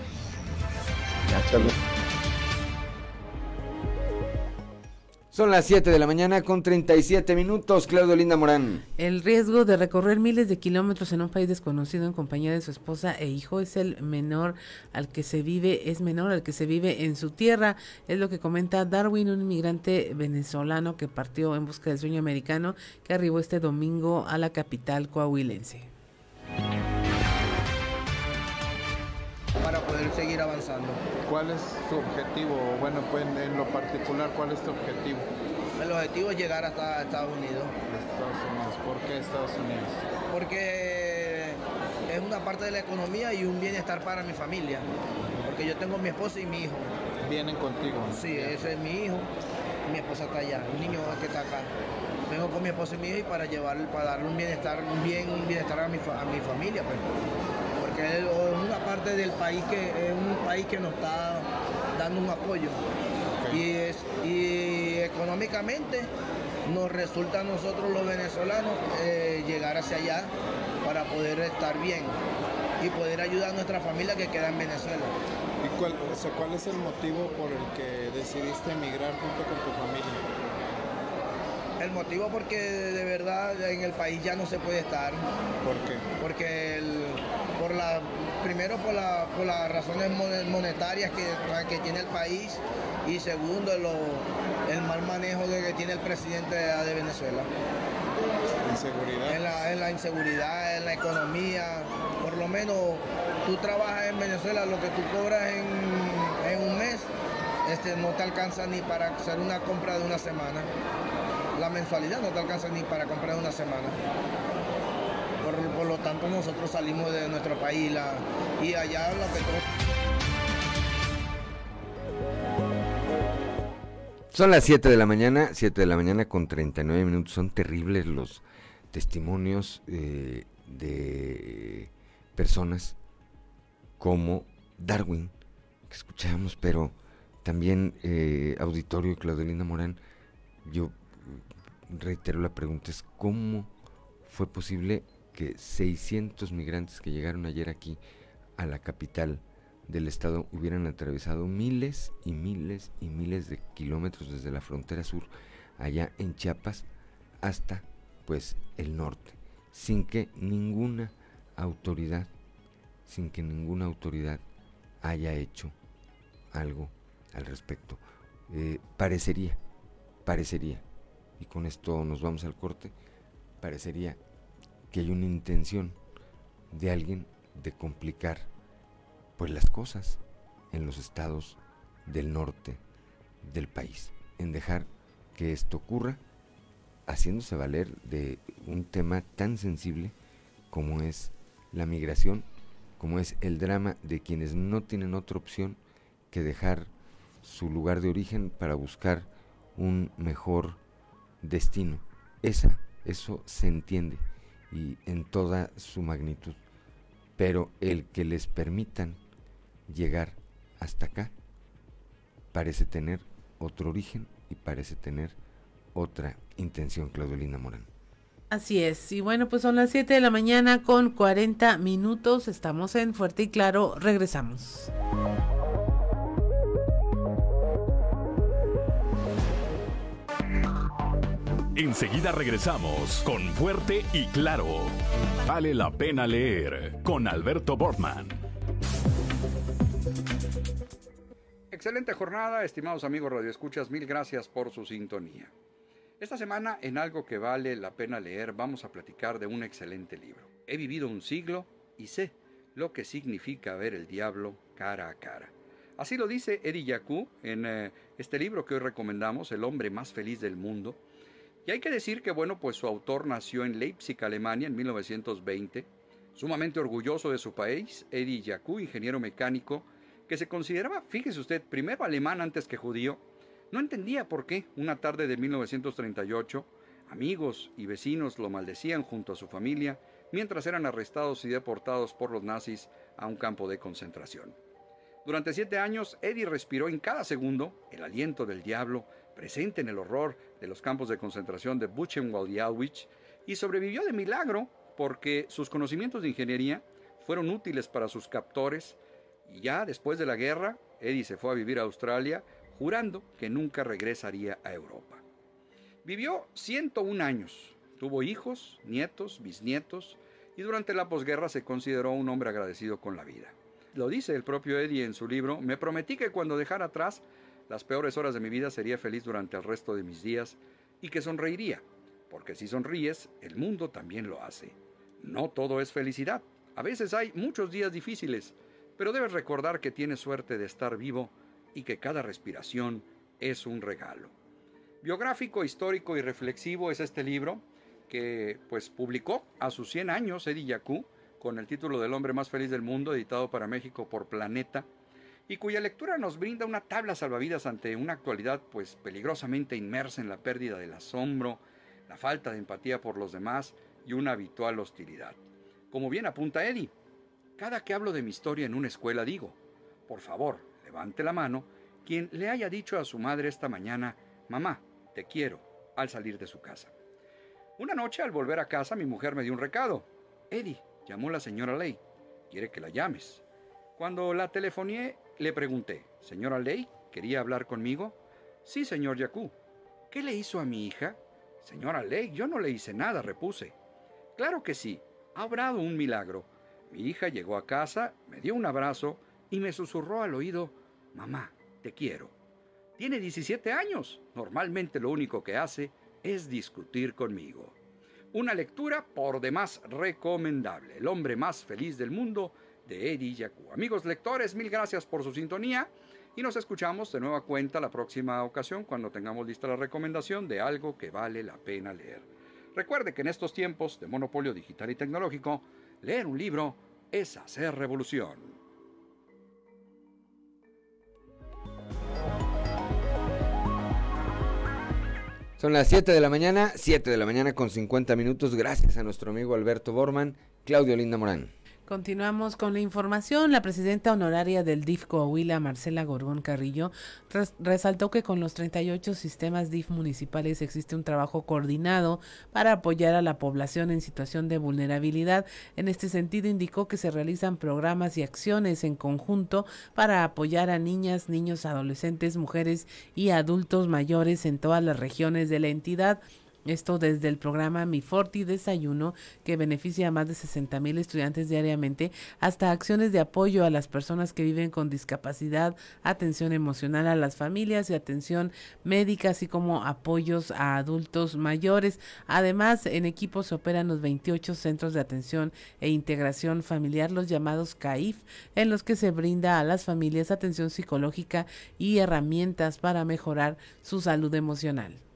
Son las 7 de la mañana con 37 minutos. Claudio Linda Morán. El riesgo de recorrer miles de kilómetros en un país desconocido en compañía de su esposa e hijo es el menor al que se vive, es menor al que se vive en su tierra. Es lo que comenta Darwin, un inmigrante venezolano que partió en busca del sueño americano que arribó este domingo a la capital coahuilense. Para poder seguir avanzando. ¿Cuál es su objetivo? Bueno, pues en lo particular, ¿cuál es tu objetivo? El objetivo es llegar hasta Estados Unidos. Estados Unidos. ¿Por qué Estados Unidos? Porque es una parte de la economía y un bienestar para mi familia. Porque yo tengo mi esposa y mi hijo. Vienen contigo. Sí, ese es mi hijo. Mi esposa está allá, el niño que está acá. Vengo con mi esposa y mi hijo y para llevarle, para darle un bienestar, un bien, un bienestar a mi, a mi familia, pues. Porque es una parte del país que es un país que nos está dando un apoyo. Y, es, y económicamente nos resulta a nosotros los venezolanos eh, llegar hacia allá para poder estar bien y poder ayudar a nuestra familia que queda en Venezuela. ¿Y cuál, o sea, cuál es el motivo por el que decidiste emigrar junto con tu familia? El motivo porque de verdad en el país ya no se puede estar. ¿Por qué? Porque el- por la, primero por, la- por las razones mon- monetarias que, que tiene el país y segundo lo- el mal manejo de que tiene el presidente de, de Venezuela. Inseguridad. En la, en la inseguridad, en la economía. Por lo menos tú trabajas en Venezuela, lo que tú cobras en, en un mes este, no te alcanza ni para hacer una compra de una semana. La mensualidad no te alcanza ni para comprar una semana. Por, lo tanto, nosotros salimos de nuestro país la- y allá que todo- Son las 7 de la mañana, 7 de la mañana con 39 minutos. Son terribles los testimonios eh, de personas como Darwin, que escuchábamos, pero también eh, auditorio Claudelina Morán. Yo reitero la pregunta, es cómo fue posible que 600 migrantes que llegaron ayer aquí a la capital del estado hubieran atravesado miles y miles y miles de kilómetros desde la frontera sur allá en Chiapas hasta pues el norte sin que ninguna autoridad sin que ninguna autoridad haya hecho algo al respecto. Eh, parecería parecería y con esto nos vamos al corte parecería que hay una intención de alguien de complicar pues las cosas en los estados del norte del país, en dejar que esto ocurra, haciéndose valer de un tema tan sensible como es la migración, como es el drama de quienes no tienen otra opción que dejar su lugar de origen para buscar un mejor destino. Esa, eso se entiende y en toda su magnitud. Pero el que les permitan llegar hasta acá parece tener otro origen y parece tener otra intención, Claudelina Morán. Así es, y bueno, pues son las 7 de la mañana con 40 minutos, estamos en Fuerte y Claro, regresamos. Enseguida regresamos con Fuerte y Claro. Vale la pena leer con Alberto Bortman. Excelente jornada, estimados amigos radioescuchas, mil gracias por su sintonía. Esta semana, en algo que vale la pena leer, vamos a platicar de un excelente libro. He vivido un siglo y sé lo que significa ver el diablo cara a cara. Así lo dice Eddie Yacou en eh, este libro que hoy recomendamos, El hombre más feliz del mundo. Y hay que decir que, bueno, pues su autor nació en Leipzig, Alemania, en 1920. Sumamente orgulloso de su país, Eddie Yacou, ingeniero mecánico, que se consideraba, fíjese usted, primero alemán antes que judío, no entendía por qué una tarde de 1938 amigos y vecinos lo maldecían junto a su familia mientras eran arrestados y deportados por los nazis a un campo de concentración. Durante siete años, Eddie respiró en cada segundo el aliento del diablo presente en el horror de los campos de concentración de Buchenwald y Auschwitz y sobrevivió de milagro porque sus conocimientos de ingeniería fueron útiles para sus captores y ya después de la guerra, Eddie se fue a vivir a Australia jurando que nunca regresaría a Europa. Vivió 101 años, tuvo hijos, nietos, bisnietos y durante la posguerra se consideró un hombre agradecido con la vida. Lo dice el propio Eddie en su libro, me prometí que cuando dejara atrás las peores horas de mi vida sería feliz durante el resto de mis días y que sonreiría, porque si sonríes, el mundo también lo hace. No todo es felicidad, a veces hay muchos días difíciles, pero debes recordar que tienes suerte de estar vivo y que cada respiración es un regalo. Biográfico, histórico y reflexivo es este libro que pues publicó a sus 100 años Eddie Yacou con el título del hombre más feliz del mundo editado para México por Planeta y cuya lectura nos brinda una tabla salvavidas ante una actualidad pues peligrosamente inmersa en la pérdida del asombro, la falta de empatía por los demás y una habitual hostilidad. Como bien apunta Eddie, cada que hablo de mi historia en una escuela digo, por favor, levante la mano quien le haya dicho a su madre esta mañana, mamá, te quiero, al salir de su casa. Una noche al volver a casa mi mujer me dio un recado. Eddie, llamó la señora Ley, quiere que la llames. Cuando la telefonié le pregunté, señora Ley, ¿quería hablar conmigo? Sí, señor Yacú. ¿Qué le hizo a mi hija? Señora Ley, yo no le hice nada, repuse. Claro que sí, ha obrado un milagro. Mi hija llegó a casa, me dio un abrazo y me susurró al oído, Mamá, te quiero. Tiene 17 años. Normalmente lo único que hace es discutir conmigo. Una lectura por demás recomendable. El hombre más feliz del mundo de Eddie. Amigos lectores, mil gracias por su sintonía y nos escuchamos de nueva cuenta la próxima ocasión cuando tengamos lista la recomendación de algo que vale la pena leer. Recuerde que en estos tiempos de monopolio digital y tecnológico, Leer un libro es hacer revolución. Son las 7 de la mañana, 7 de la mañana con 50 minutos, gracias a nuestro amigo Alberto Borman, Claudio Linda Morán. Continuamos con la información. La presidenta honoraria del DIF Coahuila, Marcela Gorgón Carrillo, resaltó que con los 38 sistemas DIF municipales existe un trabajo coordinado para apoyar a la población en situación de vulnerabilidad. En este sentido, indicó que se realizan programas y acciones en conjunto para apoyar a niñas, niños, adolescentes, mujeres y adultos mayores en todas las regiones de la entidad esto desde el programa Mi Forti Desayuno, que beneficia a más de 60 mil estudiantes diariamente, hasta acciones de apoyo a las personas que viven con discapacidad, atención emocional a las familias y atención médica, así como apoyos a adultos mayores. Además, en equipo se operan los 28 centros de atención e integración familiar, los llamados CAIF, en los que se brinda a las familias atención psicológica y herramientas para mejorar su salud emocional.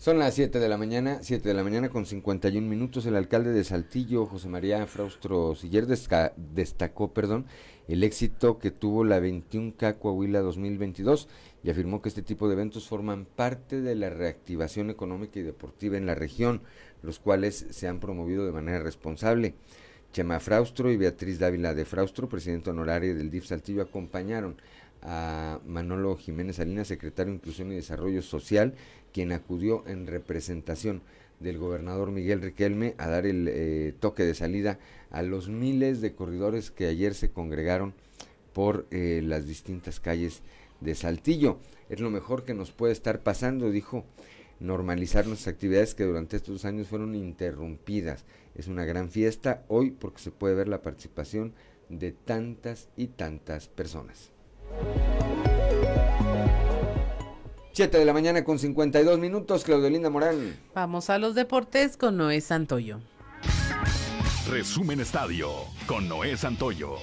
Son las 7 de la mañana, 7 de la mañana con 51 minutos. El alcalde de Saltillo, José María Fraustro Siller, destacó perdón, el éxito que tuvo la 21K Coahuila 2022 y afirmó que este tipo de eventos forman parte de la reactivación económica y deportiva en la región, los cuales se han promovido de manera responsable. Chema Fraustro y Beatriz Dávila de Fraustro, presidente honorario del DIF Saltillo, acompañaron a Manolo Jiménez Salinas, secretario de Inclusión y Desarrollo Social, quien acudió en representación del gobernador Miguel Riquelme a dar el eh, toque de salida a los miles de corredores que ayer se congregaron por eh, las distintas calles de Saltillo. Es lo mejor que nos puede estar pasando, dijo, normalizar nuestras actividades que durante estos años fueron interrumpidas. Es una gran fiesta hoy porque se puede ver la participación de tantas y tantas personas. 7 de la mañana con 52 minutos, Claudelina Morán. Vamos a los deportes con Noé Santoyo. Resumen Estadio con Noé Santoyo.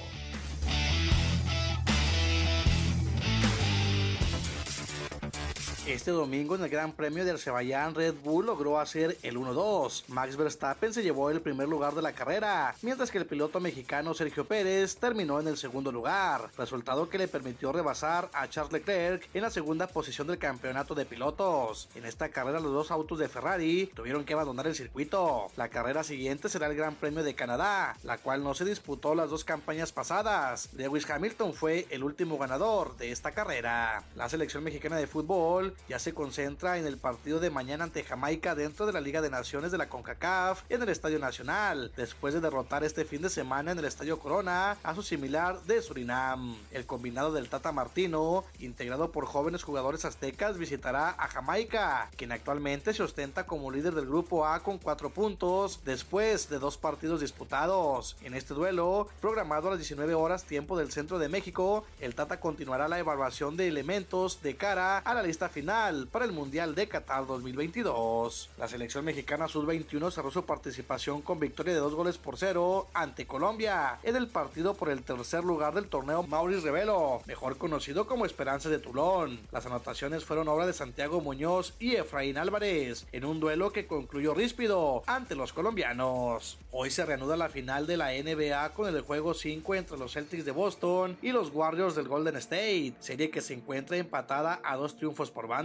Este domingo en el Gran Premio de Azerbaiyán, Red Bull logró hacer el 1-2. Max Verstappen se llevó el primer lugar de la carrera, mientras que el piloto mexicano Sergio Pérez terminó en el segundo lugar, resultado que le permitió rebasar a Charles Leclerc en la segunda posición del campeonato de pilotos. En esta carrera los dos autos de Ferrari tuvieron que abandonar el circuito. La carrera siguiente será el Gran Premio de Canadá, la cual no se disputó las dos campañas pasadas. Lewis Hamilton fue el último ganador de esta carrera. La selección mexicana de fútbol ya se concentra en el partido de mañana ante Jamaica dentro de la Liga de Naciones de la CONCACAF en el Estadio Nacional, después de derrotar este fin de semana en el Estadio Corona a su similar de Surinam. El combinado del Tata Martino, integrado por jóvenes jugadores aztecas, visitará a Jamaica, quien actualmente se ostenta como líder del grupo A con cuatro puntos después de dos partidos disputados. En este duelo, programado a las 19 horas tiempo del centro de México, el Tata continuará la evaluación de elementos de cara a la lista final para el Mundial de Qatar 2022. La selección mexicana sub-21 cerró su participación con victoria de dos goles por cero ante Colombia en el partido por el tercer lugar del torneo Maurice Revelo, mejor conocido como Esperanza de Tulón. Las anotaciones fueron obra de Santiago Muñoz y Efraín Álvarez en un duelo que concluyó ríspido ante los colombianos. Hoy se reanuda la final de la NBA con el juego 5 entre los Celtics de Boston y los Warriors del Golden State, serie que se encuentra empatada a dos triunfos por banda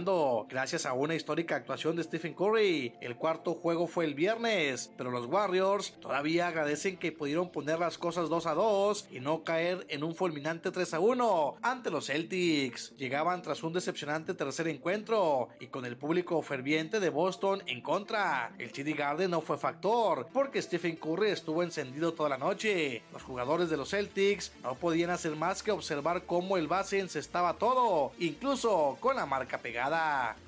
gracias a una histórica actuación de Stephen Curry. El cuarto juego fue el viernes, pero los Warriors todavía agradecen que pudieron poner las cosas 2 a 2 y no caer en un fulminante 3 a 1 ante los Celtics. Llegaban tras un decepcionante tercer encuentro y con el público ferviente de Boston en contra. El TD Garden no fue factor porque Stephen Curry estuvo encendido toda la noche. Los jugadores de los Celtics no podían hacer más que observar cómo el base encestaba todo, incluso con la marca pegada.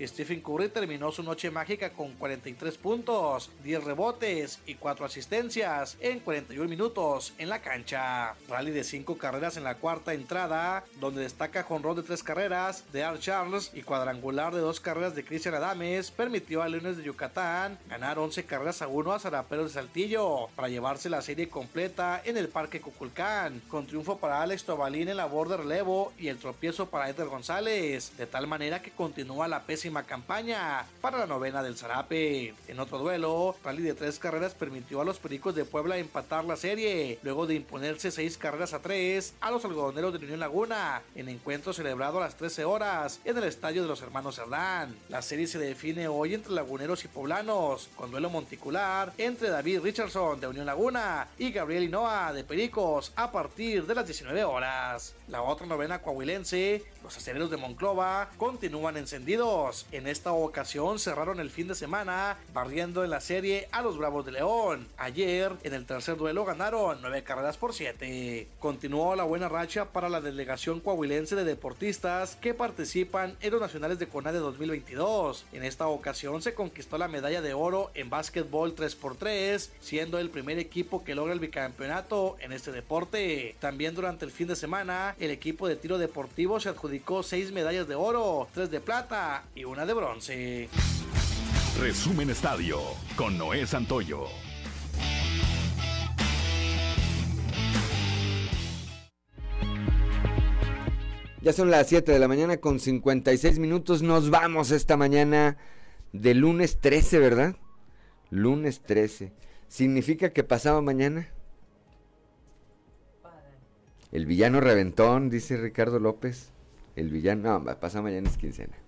Stephen Curry terminó su noche mágica con 43 puntos, 10 rebotes y 4 asistencias en 41 minutos en la cancha. Rally de 5 carreras en la cuarta entrada, donde destaca jonrón de 3 carreras de Art Charles y cuadrangular de 2 carreras de Cristian Adames, permitió a Leones de Yucatán ganar 11 carreras a 1 a Zaraperos de Saltillo para llevarse la serie completa en el Parque Cuculcán, con triunfo para Alex Tobalín en la borda relevo y el tropiezo para Eder González, de tal manera que con continúa la pésima campaña para la novena del Zarape. En otro duelo, rally de tres carreras permitió a los Pericos de Puebla empatar la serie, luego de imponerse seis carreras a tres a los algodoneros de Unión Laguna, en encuentro celebrado a las 13 horas en el estadio de los hermanos Cerdán. La serie se define hoy entre laguneros y poblanos, con duelo monticular entre David Richardson de Unión Laguna y Gabriel Hinoa de Pericos a partir de las 19 horas. La otra novena coahuilense, los aceleros de Monclova, continúan encendidos. En esta ocasión cerraron el fin de semana barriendo en la serie a los Bravos de León. Ayer, en el tercer duelo, ganaron 9 carreras por 7. Continuó la buena racha para la delegación coahuilense de deportistas que participan en los nacionales de CONADE 2022. En esta ocasión se conquistó la medalla de oro en básquetbol 3x3, siendo el primer equipo que logra el bicampeonato en este deporte. También durante el fin de semana, el equipo de tiro deportivo se adjudicó 6 medallas de oro, 3 de plata y una de bronce. Resumen Estadio con Noé Santoyo. Ya son las 7 de la mañana con 56 minutos. Nos vamos esta mañana de lunes 13, ¿verdad? Lunes 13. ¿Significa que pasado mañana? El villano reventón, dice Ricardo López. El villano, no, pasado mañana es quincena.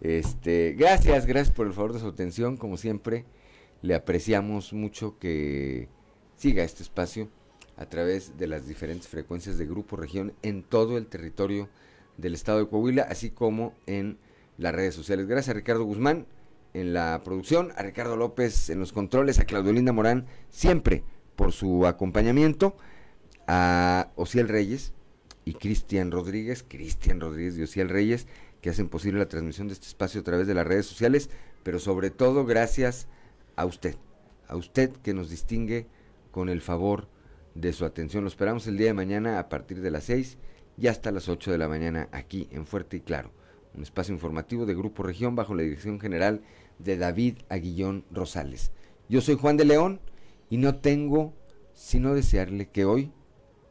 Este, gracias, gracias por el favor de su atención. Como siempre, le apreciamos mucho que siga este espacio a través de las diferentes frecuencias de Grupo Región en todo el territorio del estado de Coahuila, así como en las redes sociales. Gracias a Ricardo Guzmán en la producción, a Ricardo López en los controles, a Claudio Morán, siempre por su acompañamiento, a Ociel Reyes y Cristian Rodríguez, Cristian Rodríguez y Ociel Reyes, que hacen posible la transmisión de este espacio a través de las redes sociales, pero sobre todo gracias a usted, a usted que nos distingue con el favor de su atención. Lo esperamos el día de mañana a partir de las 6 y hasta las 8 de la mañana aquí en Fuerte y Claro, un espacio informativo de Grupo Región bajo la dirección general de David Aguillón Rosales. Yo soy Juan de León y no tengo sino desearle que hoy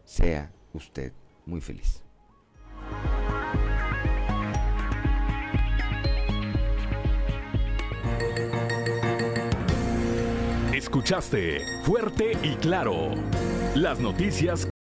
sea usted muy feliz. Escuchaste fuerte y claro. Las noticias